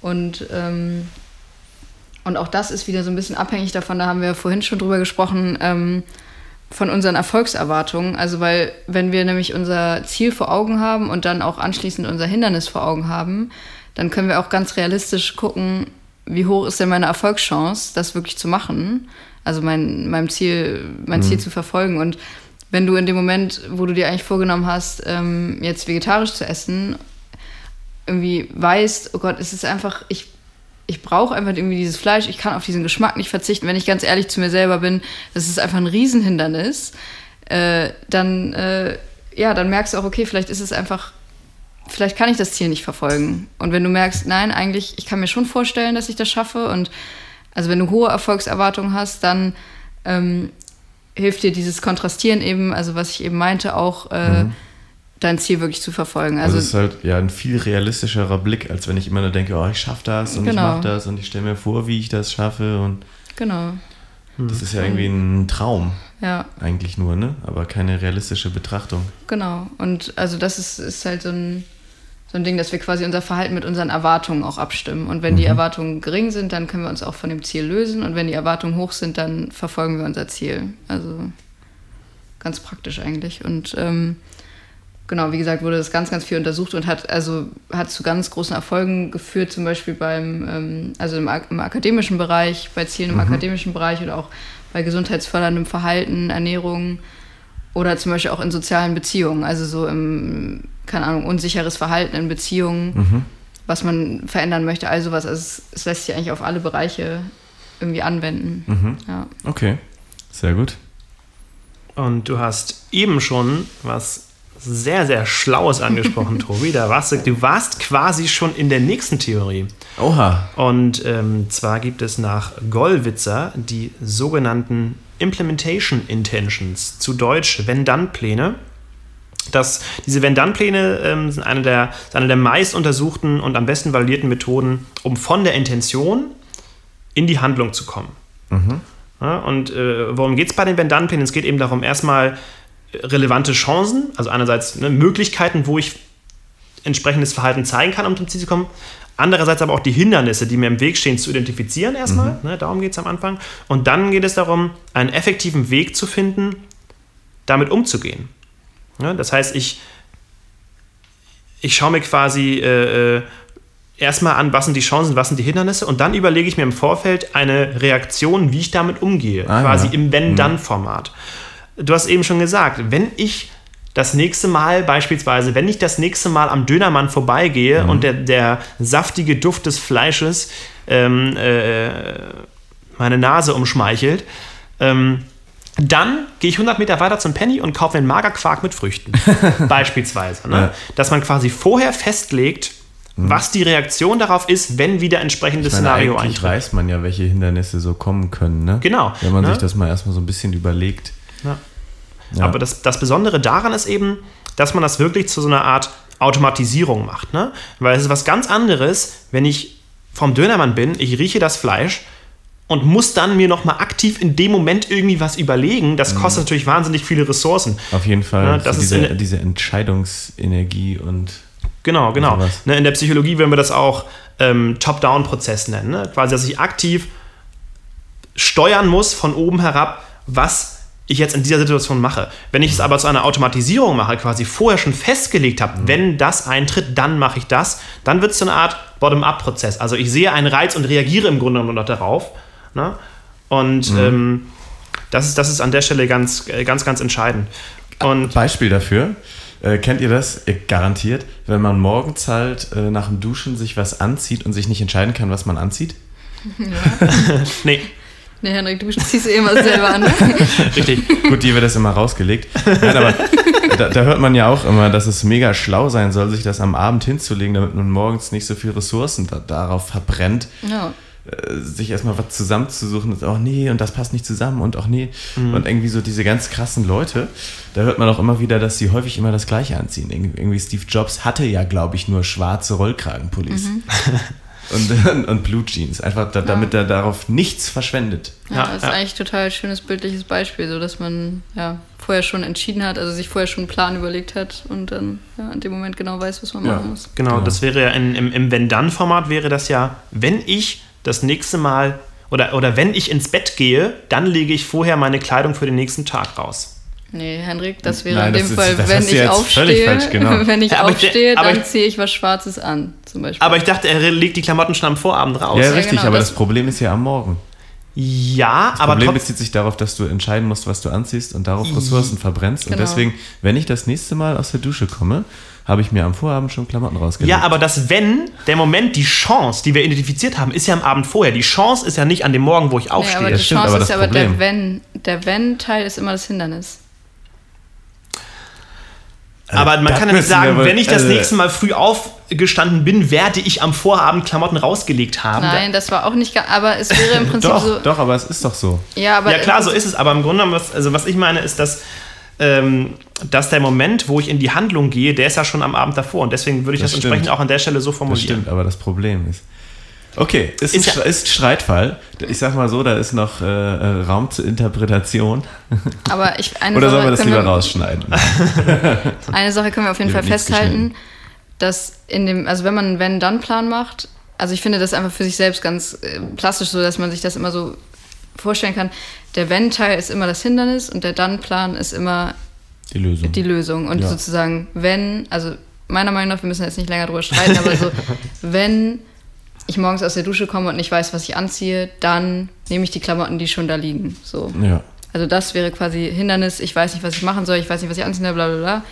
D: Und, ähm, und auch das ist wieder so ein bisschen abhängig davon, da haben wir vorhin schon drüber gesprochen, ähm, von unseren Erfolgserwartungen. Also weil wenn wir nämlich unser Ziel vor Augen haben und dann auch anschließend unser Hindernis vor Augen haben, dann können wir auch ganz realistisch gucken, wie hoch ist denn meine Erfolgschance, das wirklich zu machen. Also mein, meinem Ziel, mein Ziel zu verfolgen. Und wenn du in dem Moment, wo du dir eigentlich vorgenommen hast, ähm, jetzt vegetarisch zu essen, irgendwie weißt, oh Gott, es ist einfach, ich, ich brauche einfach irgendwie dieses Fleisch, ich kann auf diesen Geschmack nicht verzichten. Wenn ich ganz ehrlich zu mir selber bin, das ist einfach ein Riesenhindernis, äh, dann, äh, ja, dann merkst du auch, okay, vielleicht ist es einfach, vielleicht kann ich das Ziel nicht verfolgen. Und wenn du merkst, nein, eigentlich, ich kann mir schon vorstellen, dass ich das schaffe. Und also wenn du hohe Erfolgserwartungen hast, dann ähm, hilft dir dieses Kontrastieren eben, also was ich eben meinte, auch äh, dein Ziel wirklich zu verfolgen.
A: Also,
D: Also,
A: das ist halt ja ein viel realistischerer Blick, als wenn ich immer nur denke, oh, ich schaffe das und ich
D: Genau.
A: mache das und ich stelle mir vor, wie ich das schaffe und
D: genau,
A: das ist ja irgendwie ein Traum
D: ja.
A: eigentlich nur, ne? Aber keine realistische Betrachtung.
D: Genau. Und also das ist, ist halt so ein, so ein Ding, dass wir quasi unser Verhalten mit unseren Erwartungen auch abstimmen. Und wenn die Erwartungen gering sind, dann können wir uns auch von dem Ziel lösen. Und wenn die Erwartungen hoch sind, dann verfolgen wir unser Ziel. Also ganz praktisch eigentlich. Und ähm, genau, wie gesagt, wurde das ganz, ganz viel untersucht und hat also hat zu ganz großen Erfolgen geführt, zum Beispiel beim, ähm, also im, im akademischen Bereich, bei Zielen im akademischen Bereich oder auch bei gesundheitsförderndem Verhalten, Ernährung oder zum Beispiel auch in sozialen Beziehungen, also so im, keine Ahnung, unsicheres Verhalten in Beziehungen, was man verändern möchte, all sowas. Also es, es lässt sich eigentlich auf alle Bereiche irgendwie anwenden. Ja.
A: Okay, sehr gut.
C: Und du hast eben schon was sehr, sehr Schlaues angesprochen, *laughs* Tobi. Da warst du, du warst quasi schon in der nächsten Theorie.
A: Oha.
C: Und ähm, zwar gibt es nach Gollwitzer die sogenannten Implementation Intentions, zu Deutsch Wenn-Dann-Pläne. Das, diese Wenn-Dann-Pläne ähm, sind eine der, eine der meist untersuchten und am besten validierten Methoden, um von der Intention in die Handlung zu kommen. Ja, und äh, worum geht es bei den Wenn-Dann-Plänen? Es geht eben darum, erstmal äh, relevante Chancen, also einerseits ne, Möglichkeiten, wo ich entsprechendes Verhalten zeigen kann, um zum Ziel zu kommen. Andererseits aber auch die Hindernisse, die mir im Weg stehen, zu identifizieren erstmal. Ne, darum geht es am Anfang. Und dann geht es darum, einen effektiven Weg zu finden, damit umzugehen. Ja, das heißt, ich, ich schaue mir quasi äh, äh, erstmal an, was sind die Chancen, was sind die Hindernisse und dann überlege ich mir im Vorfeld eine Reaktion, wie ich damit umgehe.
A: Ah,
C: quasi
A: ja.
C: im Wenn-Dann-Format. Du hast eben schon gesagt, wenn ich das nächste Mal beispielsweise, wenn ich das nächste Mal am Dönermann vorbeigehe und der, der saftige Duft des Fleisches ähm, äh, meine Nase umschmeichelt, ähm, dann gehe ich 100 Meter weiter zum Penny und kaufe mir einen Magerquark mit Früchten. *laughs* beispielsweise. Ne?
A: Ja.
C: Dass man quasi vorher festlegt, was die Reaktion darauf ist, wenn wieder entsprechendes
A: meine,
C: Szenario
A: eigentlich
C: eintritt.
A: weiß man ja, welche Hindernisse so kommen können, ne?
C: Genau,
A: Wenn man
C: ne?
A: sich das mal erstmal so ein bisschen überlegt.
C: Ja.
A: Ja.
C: Aber das, das Besondere daran ist eben, dass man das wirklich zu so einer Art Automatisierung macht. Ne? Weil es ist was ganz anderes, wenn ich vom Dönermann bin, ich rieche das Fleisch und muss dann mir nochmal aktiv in dem Moment irgendwie was überlegen. Das
A: Mhm.
C: kostet natürlich wahnsinnig viele Ressourcen.
A: Auf jeden Fall. So
C: das ist
A: diese, diese Entscheidungsenergie und
C: Genau, genau. Ne, in der Psychologie würden wir das auch ähm, Top-Down-Prozess nennen. Ne? Quasi, dass ich aktiv steuern muss von oben herab, was ich jetzt in dieser Situation mache. Wenn ich es aber zu einer Automatisierung mache, quasi vorher schon festgelegt habe, wenn das eintritt, dann mache ich das, dann wird es so eine Art Bottom-up-Prozess. Also ich sehe einen Reiz und reagiere im Grunde genommen noch darauf. Ne? Und ähm, Das ist, das ist an der Stelle ganz, äh, ganz, ganz entscheidend. Und
A: Beispiel dafür. Äh, kennt ihr das? Äh, garantiert, wenn man morgens halt äh, nach dem Duschen sich was anzieht und sich nicht entscheiden kann, was man anzieht? *laughs*
C: nee,
D: Nee, Henrik, du ziehst eh immer selber an. Ne? *laughs*
C: richtig.
A: Gut, dir wird das immer rausgelegt. Nein, aber da, da hört man ja auch immer, dass es mega schlau sein soll, sich das am Abend hinzulegen, damit man morgens nicht so viel Ressourcen da, darauf verbrennt,
D: Ja.
A: äh, sich erstmal was zusammenzusuchen und auch nee, und das passt nicht zusammen und auch nee. Und irgendwie so diese ganz krassen Leute, da hört man auch immer wieder, dass sie häufig immer das Gleiche anziehen. Irg- Irgendwie Steve Jobs hatte ja, glaube ich, nur schwarze Rollkragenpullis. *laughs* Und, und Blue Jeans, einfach da, damit er darauf nichts verschwendet.
D: Ja,
C: Ja,
D: das ist eigentlich total schönes bildliches Beispiel, so dass man ja vorher schon entschieden hat, also sich vorher schon einen Plan überlegt hat und dann ja, in dem Moment genau weiß, was man
A: Ja.
D: machen muss.
C: Genau,
A: Genau.
C: das wäre ja in, im, im Wenn-Dann-Format wäre das ja, wenn ich das nächste Mal oder, oder wenn ich ins Bett gehe, dann lege ich vorher meine Kleidung für den nächsten Tag raus.
D: Nee, Henrik, das wäre
A: Nein,
D: in
A: das
D: dem
A: ist-
D: Fall,
A: das
D: wenn *laughs* ich aufstehe,
A: falsch genommen.
D: wenn ich
C: Ja, ich
D: aufstehe,
C: aber
D: dann
C: ich-
D: ziehe ich was Schwarzes an, zum Beispiel.
C: Aber ich dachte, er legt die Klamotten schon am Vorabend raus.
A: Ja,
C: Ja,
A: richtig,
D: genau,
A: aber
D: das-
A: das Problem ist ja am Morgen. Das
C: aber
A: Problem
C: trotzdem.
A: bezieht sich darauf, dass du entscheiden musst, was du anziehst und darauf Ressourcen verbrennst. Und
D: Genau.
A: deswegen, wenn ich das nächste Mal aus der Dusche komme, habe ich mir am Vorabend schon Klamotten rausgelegt.
C: Ja, aber das Wenn, der Moment, die Chance, die wir identifiziert haben, ist ja am Abend vorher. Die Chance ist ja nicht an dem Morgen, wo ich
D: nee,
C: aufstehe.
D: aber die
A: das stimmt,
D: Chance
A: aber
D: ist
A: das
D: ja aber der
A: Problem-
D: Wenn. Der Wenn-Teil ist immer das Hindernis.
C: Aber man
A: das
C: kann ja nicht sagen, wenn ich das
A: also-
C: nächste Mal früh aufgestanden bin, werde ich am Vorabend Klamotten rausgelegt haben.
D: Nein, das war auch nicht, aber es wäre im *laughs* Prinzip
A: doch,
D: so.
A: doch, aber es ist doch so.
D: Ja, aber
C: ja klar, so ist es. Aber im Grunde, genommen, was, also was ich meine, ist, dass, ähm, dass der Moment, wo ich in die Handlung gehe, der ist ja schon am Abend davor. Und deswegen würde ich das,
A: Das
C: entsprechend auch an der Stelle so
A: Das
C: formulieren.
A: stimmt, aber das Problem ist. Okay, ist,
C: Ist
A: ein,
C: ja-
A: ist ein Streitfall. Ich sag mal so, da ist noch äh, äh, Raum zur Interpretation.
D: Aber *laughs* ich, eine
A: Oder
D: Sache
A: sollen wir das lieber rausschneiden? *laughs*
D: Eine Sache können wir auf jeden Fall festhalten, dass in dem, also wenn man einen Wenn-Dann-Plan macht, also ich finde das einfach für sich selbst ganz äh, plastisch so, dass man sich das immer so vorstellen kann. Der Wenn-Teil ist immer das Hindernis und der Dann-Plan ist immer
A: Die Lösung.
D: die Lösung. Und
A: Ja.
D: sozusagen, wenn, also meiner Meinung nach, wir müssen jetzt nicht länger drüber streiten, aber so, *laughs* wenn ich morgens aus der Dusche komme und nicht weiß, was ich anziehe, dann nehme ich die Klamotten, die schon da liegen. So.
A: ja.
D: Also das wäre quasi Hindernis, ich weiß nicht, was ich machen soll, ich weiß nicht, was ich anziehen soll, bla bla bla.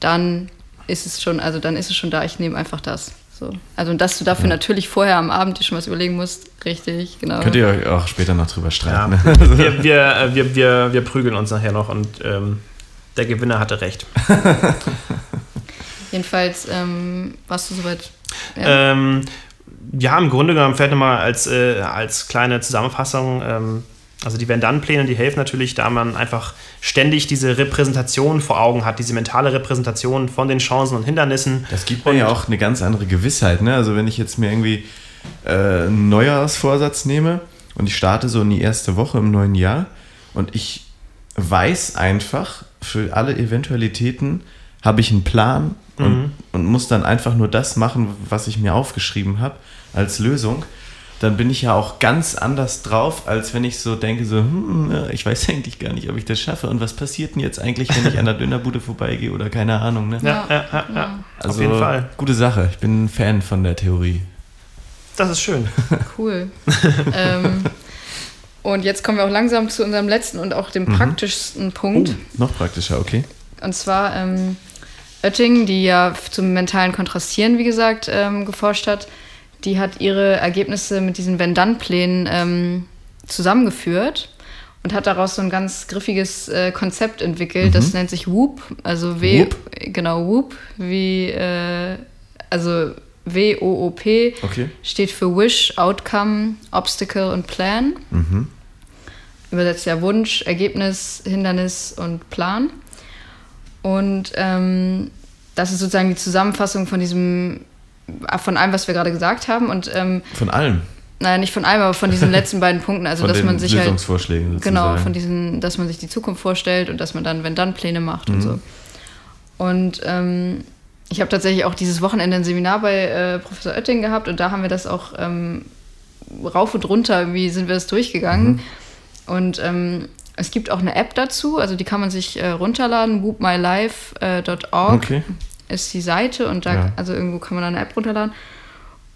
D: Dann ist es schon, also dann ist es schon da, ich nehme einfach das. So. Also und dass du dafür natürlich vorher am Abend dir schon was überlegen musst, richtig, genau.
A: Könnt ihr euch auch später noch drüber
C: Ja.
A: streiten.
C: wir, *laughs* wir, äh, wir, wir, wir prügeln uns nachher noch und ähm, der Gewinner hatte recht.
D: Jedenfalls ähm, warst du soweit. Ja.
C: Ähm, ja, im Grunde genommen vielleicht nochmal als, äh, als kleine Zusammenfassung. Ähm, also die Wenn-Dann-Pläne, die helfen natürlich, da man einfach ständig diese Repräsentation vor Augen hat, diese mentale Repräsentation von den Chancen und Hindernissen.
A: Das gibt mir ja auch eine ganz andere Gewissheit. Ne? Also wenn ich jetzt mir irgendwie äh, einen Neujahrsvorsatz nehme und ich starte so in die erste Woche im neuen Jahr und ich weiß einfach, für alle Eventualitäten habe ich einen Plan und, und muss dann einfach nur das machen, was ich mir aufgeschrieben habe als Lösung. Dann bin ich ja auch ganz anders drauf, als wenn ich so denke, so, hm, ich weiß eigentlich gar nicht, ob ich das schaffe. Und was passiert denn jetzt eigentlich, wenn ich an der Dönerbude vorbeigehe oder keine Ahnung. Ne?
C: Ja, ja, ja, ja.
A: Also,
C: auf jeden Fall.
A: Gute Sache. Ich bin ein Fan von der Theorie.
C: Das ist schön. *laughs*
D: Cool. ähm, und jetzt kommen wir auch langsam zu unserem letzten und auch dem praktischsten Punkt.
A: Noch praktischer, okay.
D: Und zwar ähm, Oetting, die ja zum mentalen Kontrastieren, wie gesagt, ähm, geforscht hat, die hat ihre Ergebnisse mit diesen Wenn-Dann-Plänen ähm, zusammengeführt und hat daraus so ein ganz griffiges äh, Konzept entwickelt. Das nennt sich WOOP, also W,
A: Whoop?
D: genau WOOP, wie äh, also W-O-O-P
A: Okay.
D: steht für Wish, Outcome, Obstacle und Plan. Übersetzt ja Wunsch, Ergebnis, Hindernis und Plan. Und ähm, das ist sozusagen die Zusammenfassung von diesem, von allem, was wir gerade gesagt haben. Und ähm,
A: Von allem.
D: naja, nicht von allem, aber von diesen *laughs* letzten beiden Punkten. Also
A: Von
D: dass
A: den
D: man sich halt
A: Lösungsvorschlägen sozusagen.
D: Genau, von diesen, dass man sich die Zukunft vorstellt und dass man dann, wenn dann Pläne macht
A: Mhm.
D: und so. Und ähm, ich habe tatsächlich auch dieses Wochenende ein Seminar bei äh, Professor Oetting gehabt und da haben wir das auch ähm, rauf und runter, irgendwie sind wir das durchgegangen.
A: Mhm.
D: Und ähm, es gibt auch eine App dazu, also die kann man sich äh, runterladen, whoopmylife.org
A: Okay.
D: Ist die Seite und da,
A: Ja.
D: also irgendwo kann man eine App runterladen.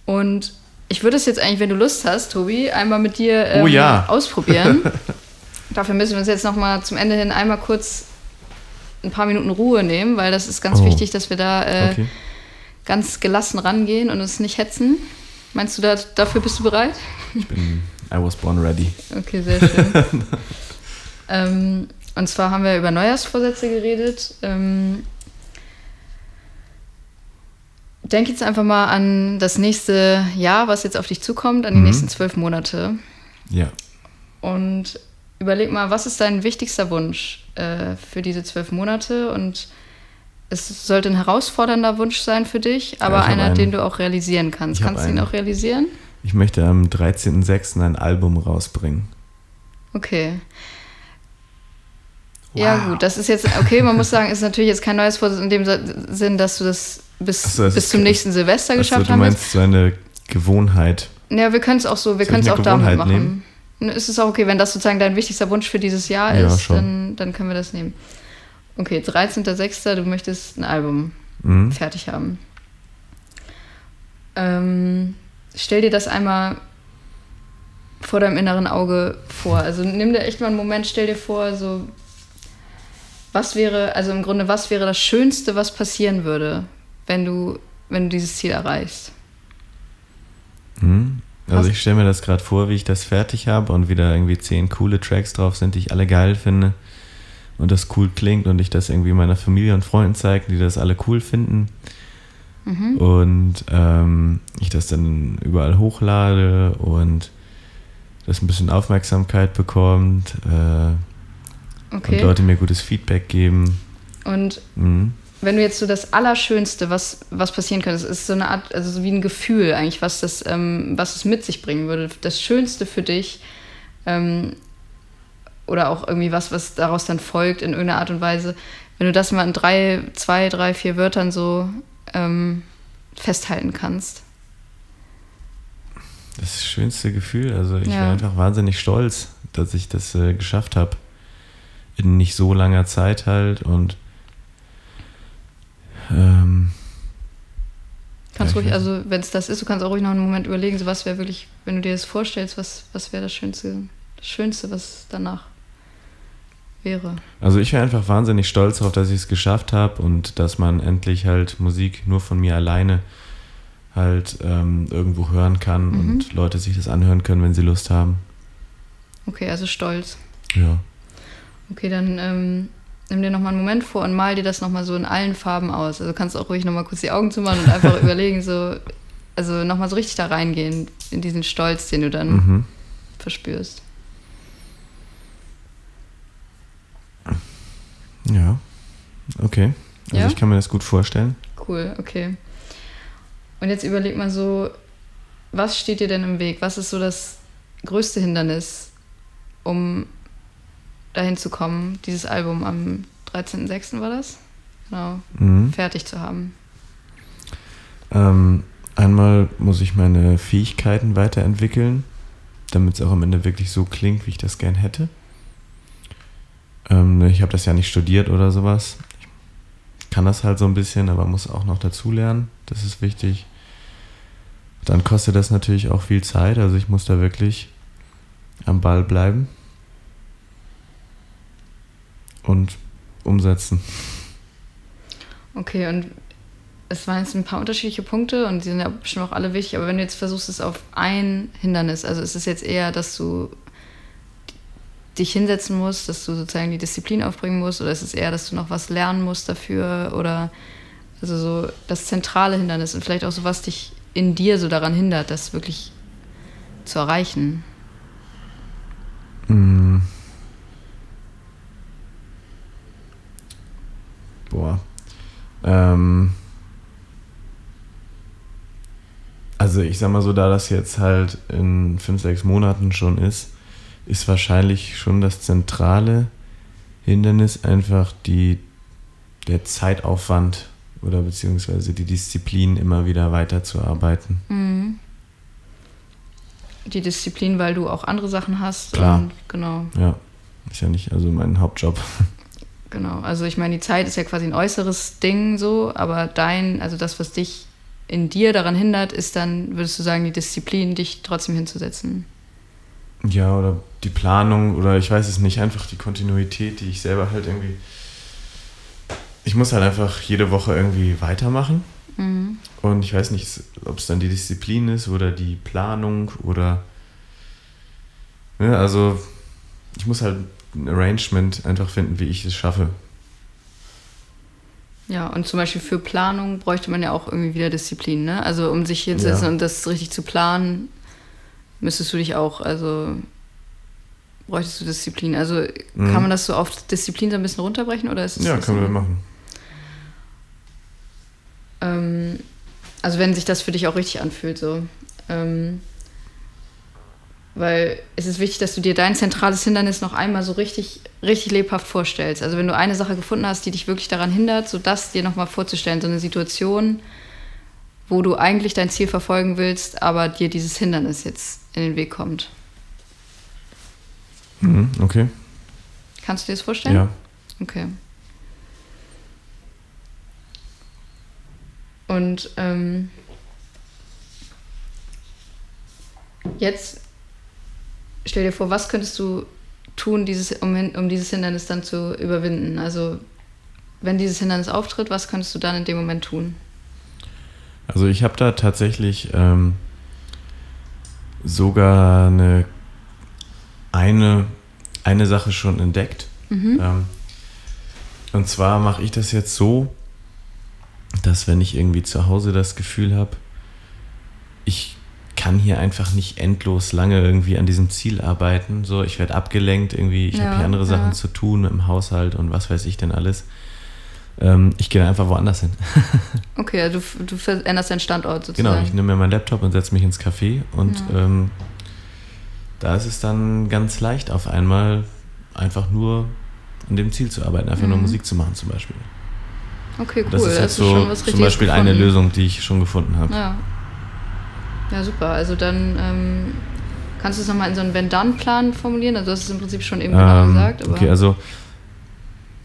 D: Und ich würde es jetzt eigentlich, wenn du Lust hast, Tobi, einmal mit dir ähm,
A: Oh ja. *laughs*
D: ausprobieren. Dafür müssen wir uns jetzt noch mal zum Ende hin einmal kurz ein paar Minuten Ruhe nehmen, weil das ist ganz
A: Oh.
D: wichtig, dass wir da äh,
A: Okay.
D: ganz gelassen rangehen und uns nicht hetzen. Meinst du, da, dafür bist du bereit?
A: Ich bin, I was born ready.
D: Okay, sehr schön. *laughs* ähm, und zwar haben wir über Neujahrsvorsätze geredet. Ähm, denk jetzt einfach mal an das nächste Jahr, was jetzt auf dich zukommt, an die
A: Mhm.
D: nächsten zwölf Monate.
A: Ja.
D: Und überleg mal, was ist dein wichtigster Wunsch äh, für diese zwölf Monate? Und es sollte ein herausfordernder Wunsch sein für dich, aber
A: hab
D: einer,
A: einen.
D: den du auch realisieren kannst. Kannst du ihn
A: einen.
D: auch realisieren?
A: Ich möchte am 13.06. ein Album rausbringen.
D: Okay. Ja, gut, das ist jetzt, okay, man muss sagen, ist natürlich jetzt kein neues Vorsitz in dem Sinn, dass du das bis,
A: so,
D: bis zum nächsten Silvester
A: Also,
D: geschafft
A: du
D: haben.
A: meinst so eine Gewohnheit.
D: Ja, wir können es auch so, wir können es auch damit
A: Gewohnheit
D: machen. Dann Ist es auch okay, wenn das sozusagen dein wichtigster Wunsch für dieses Jahr
A: Ja,
D: ist,
A: schon.
D: dann, dann können wir das nehmen. Okay, 13.06., du möchtest ein Album
A: Mhm.
D: fertig haben. Ähm, stell dir das einmal vor deinem inneren Auge vor. Also nimm dir echt mal einen Moment, stell dir vor, so was wäre, also im Grunde, was wäre das Schönste, was passieren würde, wenn du, wenn du dieses Ziel erreichst?
A: Mhm. Also ich stelle mir das gerade vor, wie ich das fertig habe und wieder irgendwie zehn coole Tracks drauf sind, die ich alle geil finde und das cool klingt und ich das irgendwie meiner Familie und Freunden zeige, die das alle cool finden
D: Mhm.
A: und ähm, ich das dann überall hochlade und das ein bisschen Aufmerksamkeit bekommt äh, und
D: Okay.
A: Leute mir gutes Feedback geben.
D: Und
A: Mhm.
D: Wenn du jetzt so das Allerschönste, was, was passieren könnte, ist so eine Art, also so wie ein Gefühl eigentlich, was das, ähm, was es mit sich bringen würde. Das Schönste für dich ähm, oder auch irgendwie was, was daraus dann folgt in irgendeiner Art und Weise. Wenn du das mal in drei, zwei, drei, vier Wörtern so ähm, festhalten kannst.
A: Das schönste Gefühl. Also ich
D: Ja.
A: bin einfach wahnsinnig stolz, dass ich das äh, geschafft habe. In nicht so langer Zeit halt und ähm,
D: Kannst
A: Ja,
D: ruhig, also wenn es das ist, du kannst auch ruhig noch einen Moment überlegen, so was wäre wirklich, wenn du dir das vorstellst, was, was wäre das Schönste, das Schönste, was danach wäre.
A: also ich wäre einfach wahnsinnig stolz darauf, dass ich es geschafft habe und dass man endlich halt Musik nur von mir alleine halt ähm, irgendwo hören kann
D: Mhm.
A: und Leute sich das anhören können, wenn sie Lust haben.
D: Okay, also stolz.
A: Ja.
D: Okay, dann ähm, nimm dir nochmal einen Moment vor und mal dir das nochmal so in allen Farben aus. Also kannst auch ruhig nochmal kurz die Augen zumachen und einfach *laughs* überlegen, so, also nochmal so richtig da reingehen, in diesen Stolz, den du dann
A: Mhm.
D: verspürst.
A: Ja. Okay. Also
D: Ja?
A: ich kann mir das gut vorstellen.
D: Cool, okay. Und jetzt überleg mal so, was steht dir denn im Weg? Was ist so das größte Hindernis, um dahin zu kommen, dieses Album am 13.06. war das? Genau,
A: Mhm.
D: fertig zu haben.
A: Ähm, einmal muss ich meine Fähigkeiten weiterentwickeln, damit es auch am Ende wirklich so klingt, wie ich das gern hätte. Ähm, ich habe das ja nicht studiert oder sowas. Ich kann das halt so ein bisschen, aber muss auch noch dazu lernen. Das ist wichtig. Dann kostet das natürlich auch viel Zeit. Also ich muss da wirklich am Ball bleiben und umsetzen.
D: Okay, und es waren jetzt ein paar unterschiedliche Punkte und die sind ja bestimmt auch alle wichtig, aber wenn du jetzt versuchst, es auf ein Hindernis, also ist es jetzt eher, dass du dich hinsetzen musst, dass du sozusagen die Disziplin aufbringen musst, oder ist es eher, dass du noch was lernen musst dafür, oder also so das zentrale Hindernis und vielleicht auch so, was dich in dir so daran hindert, das wirklich zu erreichen?
A: Mm. Boah. Ähm. Also ich sag mal so, da das jetzt halt in fünf, sechs Monaten schon ist, ist wahrscheinlich schon das zentrale Hindernis einfach die, der Zeitaufwand oder beziehungsweise die Disziplin immer wieder weiterzuarbeiten.
D: Mhm. Die Disziplin, weil du auch andere Sachen hast.
A: Klar.
D: Genau.
A: Ja, ist ja nicht also mein Hauptjob. *laughs*
D: Genau, also ich meine, die Zeit ist ja quasi ein äußeres Ding so, aber dein, also das, was dich in dir daran hindert, ist dann, würdest du sagen, die Disziplin, dich trotzdem hinzusetzen.
A: Ja, oder die Planung oder ich weiß es nicht, einfach die Kontinuität, die ich selber halt irgendwie. Ich muss halt einfach jede Woche irgendwie weitermachen.
D: Mhm.
A: Und ich weiß nicht, ob es dann die Disziplin ist oder die Planung oder. Ja, also ich muss halt ein Arrangement einfach finden, wie ich es schaffe.
D: Ja, und zum Beispiel für Planung bräuchte man ja auch irgendwie wieder Disziplin, ne? Also um sich hinzusetzen
A: Ja.
D: und das richtig zu planen, müsstest du dich auch, also bräuchtest du Disziplin. Also
A: Mhm.
D: kann man das so auf Disziplin so ein bisschen runterbrechen oder ist es
A: Ja, können wir machen.
D: Ähm, also wenn sich das für dich auch richtig anfühlt, so. Ähm, weil es ist wichtig, dass du dir dein zentrales Hindernis noch einmal so richtig, richtig lebhaft vorstellst. Also wenn du eine Sache gefunden hast, die dich wirklich daran hindert, so das dir nochmal vorzustellen, so eine Situation, wo du eigentlich dein Ziel verfolgen willst, aber dir dieses Hindernis jetzt in den Weg kommt.
A: Mhm, okay.
D: Kannst du dir das vorstellen?
A: Ja.
D: Okay. Und ähm, jetzt stell dir vor, was könntest du tun, dieses, um, um dieses Hindernis dann zu überwinden? Also wenn dieses Hindernis auftritt, was könntest du dann in dem Moment tun?
A: Also ich habe da tatsächlich ähm, sogar eine, eine, eine Sache schon entdeckt. Ähm, und zwar mache ich das jetzt so, dass wenn ich irgendwie zu Hause das Gefühl habe, ich kann hier einfach nicht endlos lange irgendwie an diesem Ziel arbeiten. So, ich werde abgelenkt, irgendwie, ich
D: Ja,
A: habe hier andere Sachen
D: ja.
A: zu tun im Haushalt und was weiß ich denn alles. Ähm, ich gehe einfach woanders hin. *laughs*
D: Okay, also du, du veränderst deinen Standort
A: Genau,
D: sozusagen.
A: ich nehme mir meinen Laptop und setze mich ins Café und ähm, da ist es dann ganz leicht auf einmal einfach nur an dem Ziel zu arbeiten, einfach nur Musik zu machen zum Beispiel.
D: okay, cool.
A: Das ist jetzt
D: hast du
A: so
D: schon was
A: zum Beispiel eine
D: gefunden.
A: Lösung, die ich schon gefunden habe.
D: Ja. Ja, super. Also dann ähm, kannst du es nochmal in so einen Wenn-Dann-Plan formulieren. Also du hast es im Prinzip schon eben genau
A: Ähm,
D: gesagt. Aber
A: okay, also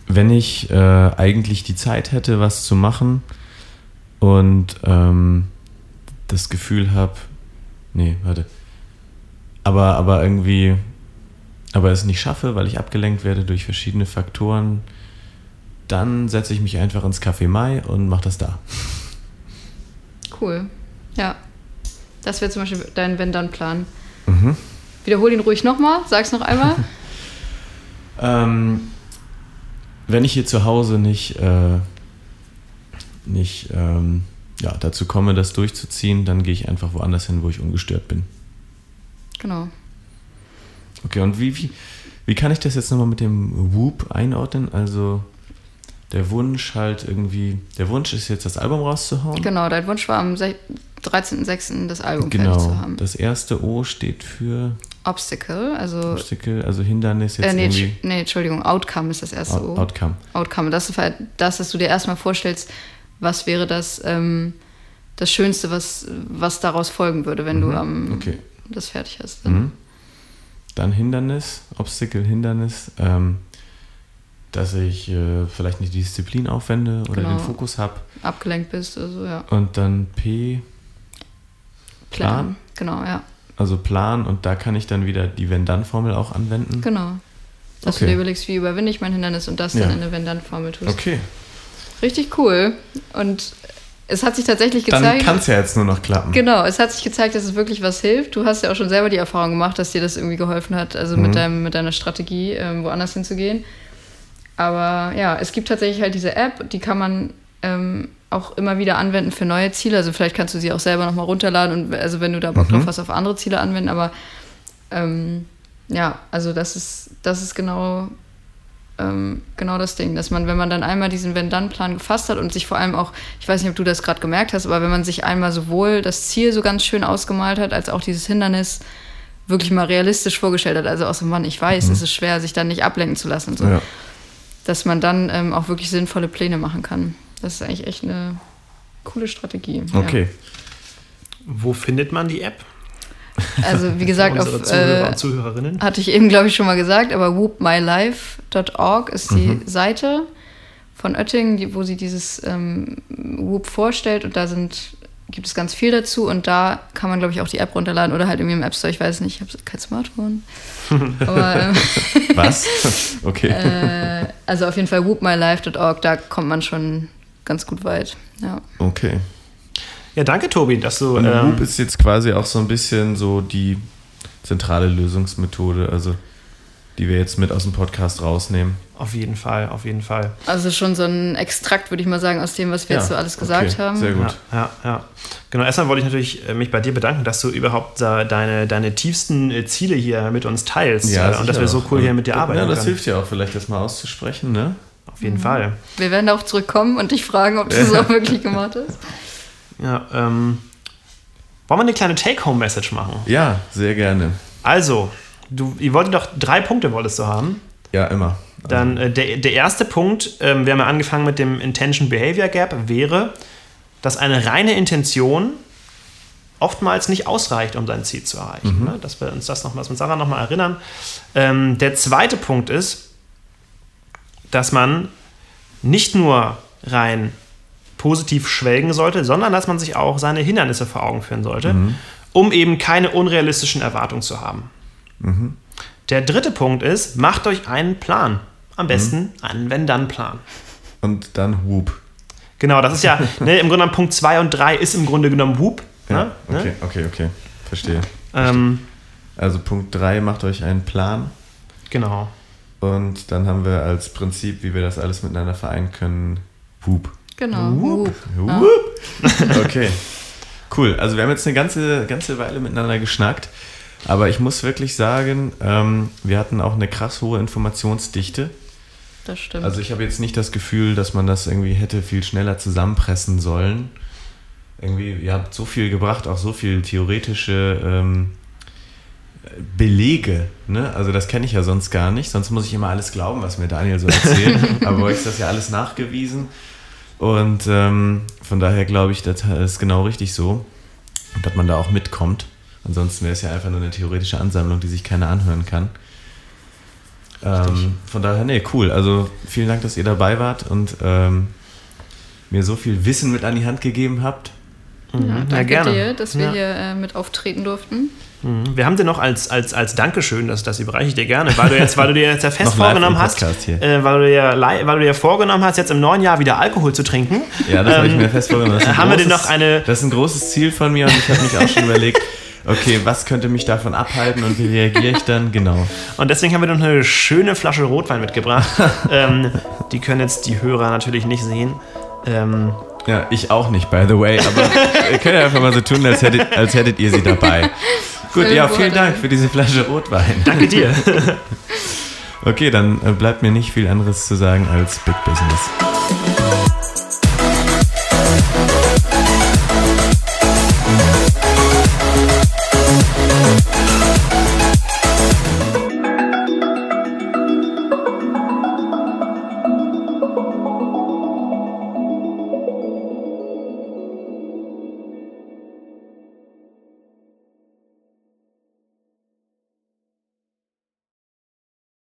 A: wenn ich äh, eigentlich die Zeit hätte, was zu machen und ähm, das Gefühl habe, nee, warte, aber, aber irgendwie, aber es nicht schaffe, weil ich abgelenkt werde durch verschiedene Faktoren, dann setze ich mich einfach ins Café Mai und mache das da.
D: cool. Ja. Das wäre zum Beispiel dein Wenn-Dann-Plan.
A: Mhm.
D: Wiederhol ihn ruhig nochmal. Sag's noch einmal. *laughs*
A: Ähm, wenn ich hier zu Hause nicht, äh, nicht ähm, ja, dazu komme, das durchzuziehen, dann gehe ich einfach woanders hin, wo ich ungestört bin.
D: genau.
A: Okay, und wie, wie, wie kann ich das jetzt nochmal mit dem Whoop einordnen? Also der Wunsch halt irgendwie, der Wunsch ist jetzt das Album rauszuhauen.
D: Genau, dein Wunsch war am sech- 13.06. das Album fertig zu
A: Genau.
D: haben.
A: Das erste O steht für
D: Obstacle, also.
A: Obstacle, also Hindernis jetzt
D: Äh, nee,
A: irgendwie.
D: Nee, Entschuldigung, Outcome ist das erste
A: Out-
D: O.
A: Outcome.
D: Outcome. Das ist halt das, dass du dir erstmal vorstellst, was wäre das, ähm, das Schönste, was, was daraus folgen würde, wenn du am
A: Okay.
D: das fertig hast.
A: Mhm. Dann Hindernis, Obstacle, Hindernis, ähm, dass ich äh, vielleicht nicht die Disziplin aufwende oder
D: Genau.
A: den Fokus habe.
D: Abgelenkt bist, also ja.
A: Und dann P, Plan?
D: Genau, ja.
A: also Plan, und da kann ich dann wieder die Wenn-Dann-Formel auch anwenden.
D: Genau. Dass
A: Okay.
D: du dir überlegst, wie überwinde ich mein Hindernis und das
A: Ja.
D: dann in eine Wenn-Dann-Formel tust.
A: Okay,
D: Richtig cool. Und es hat sich tatsächlich
A: dann
D: gezeigt.
A: kann es ja jetzt nur noch klappen.
D: Genau, es hat sich gezeigt, dass es wirklich was hilft. Du hast ja auch schon selber die Erfahrung gemacht, dass dir das irgendwie geholfen hat, also
A: Mhm.
D: mit, deinem, mit deiner Strategie, ähm, woanders hinzugehen. Aber ja, es gibt tatsächlich halt diese App, die kann man ähm, auch immer wieder anwenden für neue Ziele. Also vielleicht kannst du sie auch selber nochmal runterladen und also wenn du da Bock
A: Mhm.
D: drauf hast, auf andere Ziele anwenden. Aber ähm, ja, also das ist, das ist genau, ähm, genau das Ding, dass man, wenn man dann einmal diesen Wenn-Dann-Plan gefasst hat und sich vor allem auch, ich weiß nicht, ob du das gerade gemerkt hast, aber wenn man sich einmal sowohl das Ziel so ganz schön ausgemalt hat, als auch dieses Hindernis wirklich mal realistisch vorgestellt hat, also auch so, Mann, ich weiß, es ist schwer, sich dann nicht ablenken zu lassen und so,
A: Mhm. Ja.
D: Dass man dann ähm, auch wirklich sinnvolle Pläne machen kann. Das ist eigentlich echt eine coole Strategie.
A: Okay.
C: Wo findet man die App?
D: Ja. Also wie gesagt, auf,
C: Zuhörer
D: äh, hatte ich eben, glaube ich, schon mal gesagt, aber whoopmylife.org ist die
A: Mhm.
D: Seite von Oettingen, die, wo sie dieses ähm, Whoop vorstellt und da sind gibt es ganz viel dazu und da kann man, glaube ich, auch die App runterladen oder halt irgendwie im App Store, ich weiß nicht, ich habe kein Smartphone. *laughs* Aber, ähm, *laughs*
A: Was? *laughs* Okay.
D: äh, also auf jeden Fall whoopmylife.org, da kommt man schon ganz gut weit. Ja.
A: Okay.
C: Ja, danke, Tobi, dass du.
A: Und
C: Ähm,
A: Whoop ist jetzt quasi auch so ein bisschen so die zentrale Lösungsmethode, also die wir jetzt mit aus dem Podcast rausnehmen.
C: auf jeden Fall, auf jeden Fall.
D: Also schon so ein Extrakt, würde ich mal sagen, aus dem, was wir jetzt so alles gesagt
A: okay,
D: haben.
A: Sehr gut.
C: Ja, ja, ja. Genau, erstmal wollte ich natürlich äh, mich bei dir bedanken, dass du überhaupt da deine, deine tiefsten äh, Ziele hier mit uns teilst äh, und dass wir so cool
A: auch.
C: hier mit dir arbeiten
A: Ja, das
C: können.
A: hilft ja auch vielleicht, das mal auszusprechen, ne?
C: Auf jeden Fall.
D: Wir werden darauf zurückkommen und dich fragen, ob du es *laughs* auch wirklich gemacht hast.
C: Ja, ähm, wollen wir eine kleine Take-Home-Message machen?
A: Ja, sehr gerne.
C: Also, du, ihr wolltet doch drei Punkte wolltest du haben.
A: Ja, immer.
C: Dann äh, der, der erste Punkt, ähm, wir haben ja angefangen mit dem Intention Behavior Gap, wäre, dass eine reine Intention oftmals nicht ausreicht, um sein Ziel zu erreichen. Ne? Dass wir uns das nochmal, mit Sarah nochmal erinnern. Ähm, der zweite Punkt ist, dass man nicht nur rein positiv schwelgen sollte, sondern dass man sich auch seine Hindernisse vor Augen führen sollte, um eben keine unrealistischen Erwartungen zu haben. Der dritte Punkt ist, macht euch einen Plan. Am besten einen Wenn-Dann-Plan.
A: Und dann Whoop.
C: Genau, das ist ja, *laughs* ne, im Grunde genommen Punkt 2 und 3 ist im Grunde genommen Whoop.
A: Ja,
C: ne?
A: okay,
C: Ne?
A: okay, okay. Verstehe.
C: Ähm,
A: Also Punkt 3, macht euch einen Plan.
C: genau.
A: Und dann haben wir als Prinzip, wie wir das alles miteinander vereinen können, Whoop.
D: Genau. Whoop.
A: Whoop. *laughs* Okay. Cool. Also wir haben jetzt eine ganze, ganze Weile miteinander geschnackt. Aber ich muss wirklich sagen, ähm, wir hatten auch eine krass hohe Informationsdichte.
D: Das stimmt.
A: Also ich habe jetzt nicht das Gefühl, dass man das irgendwie hätte viel schneller zusammenpressen sollen. Irgendwie, ihr habt so viel gebracht, auch so viel theoretische ähm, Belege. Ne? Also das kenne ich ja sonst gar nicht. Sonst muss ich immer alles glauben, was mir Daniel so erzählt. *laughs* Aber bei euch ist das ja alles nachgewiesen. Und ähm, von daher glaube ich, das ist genau richtig so. Und dass man da auch mitkommt. Ansonsten wäre es ja einfach nur eine theoretische Ansammlung, die sich keiner anhören kann. Ähm, von daher, nee, cool. Also vielen Dank, dass ihr dabei wart und ähm, mir so viel Wissen mit an die Hand gegeben habt.
D: ja,
C: Ja,
D: danke
C: gerne.
D: dir, dass wir
C: Ja.
D: hier äh, mit auftreten durften.
C: Mhm. Wir haben dir noch als, als, als Dankeschön, das, das überreiche ich dir gerne, weil du jetzt, weil du dir jetzt ja *laughs* fest vorgenommen hast, äh, weil, du dir, weil du dir vorgenommen hast, jetzt im neuen Jahr wieder Alkohol zu trinken.
A: Ja, das habe ich
C: Ähm,
A: mir fest vorgenommen. Das ist ein *laughs*
C: haben wir denn
A: großes-
C: noch eine-
A: Das ist ein großes Ziel von mir und ich habe mich auch schon *laughs* überlegt, okay, was könnte mich davon abhalten und wie reagiere ich dann? Genau.
C: Und deswegen haben wir noch eine schöne Flasche Rotwein mitgebracht. *laughs* ähm, die können jetzt die Hörer natürlich nicht sehen. Ähm,
A: Ja, ich auch nicht, by the way, aber ihr könnt ja einfach mal so tun, als hättet, als hättet ihr sie dabei. Gut, ja, vielen Dank für diese Flasche Rotwein.
C: danke dir. *laughs*
A: Okay, dann äh, bleibt mir nicht viel anderes zu sagen als Big Business.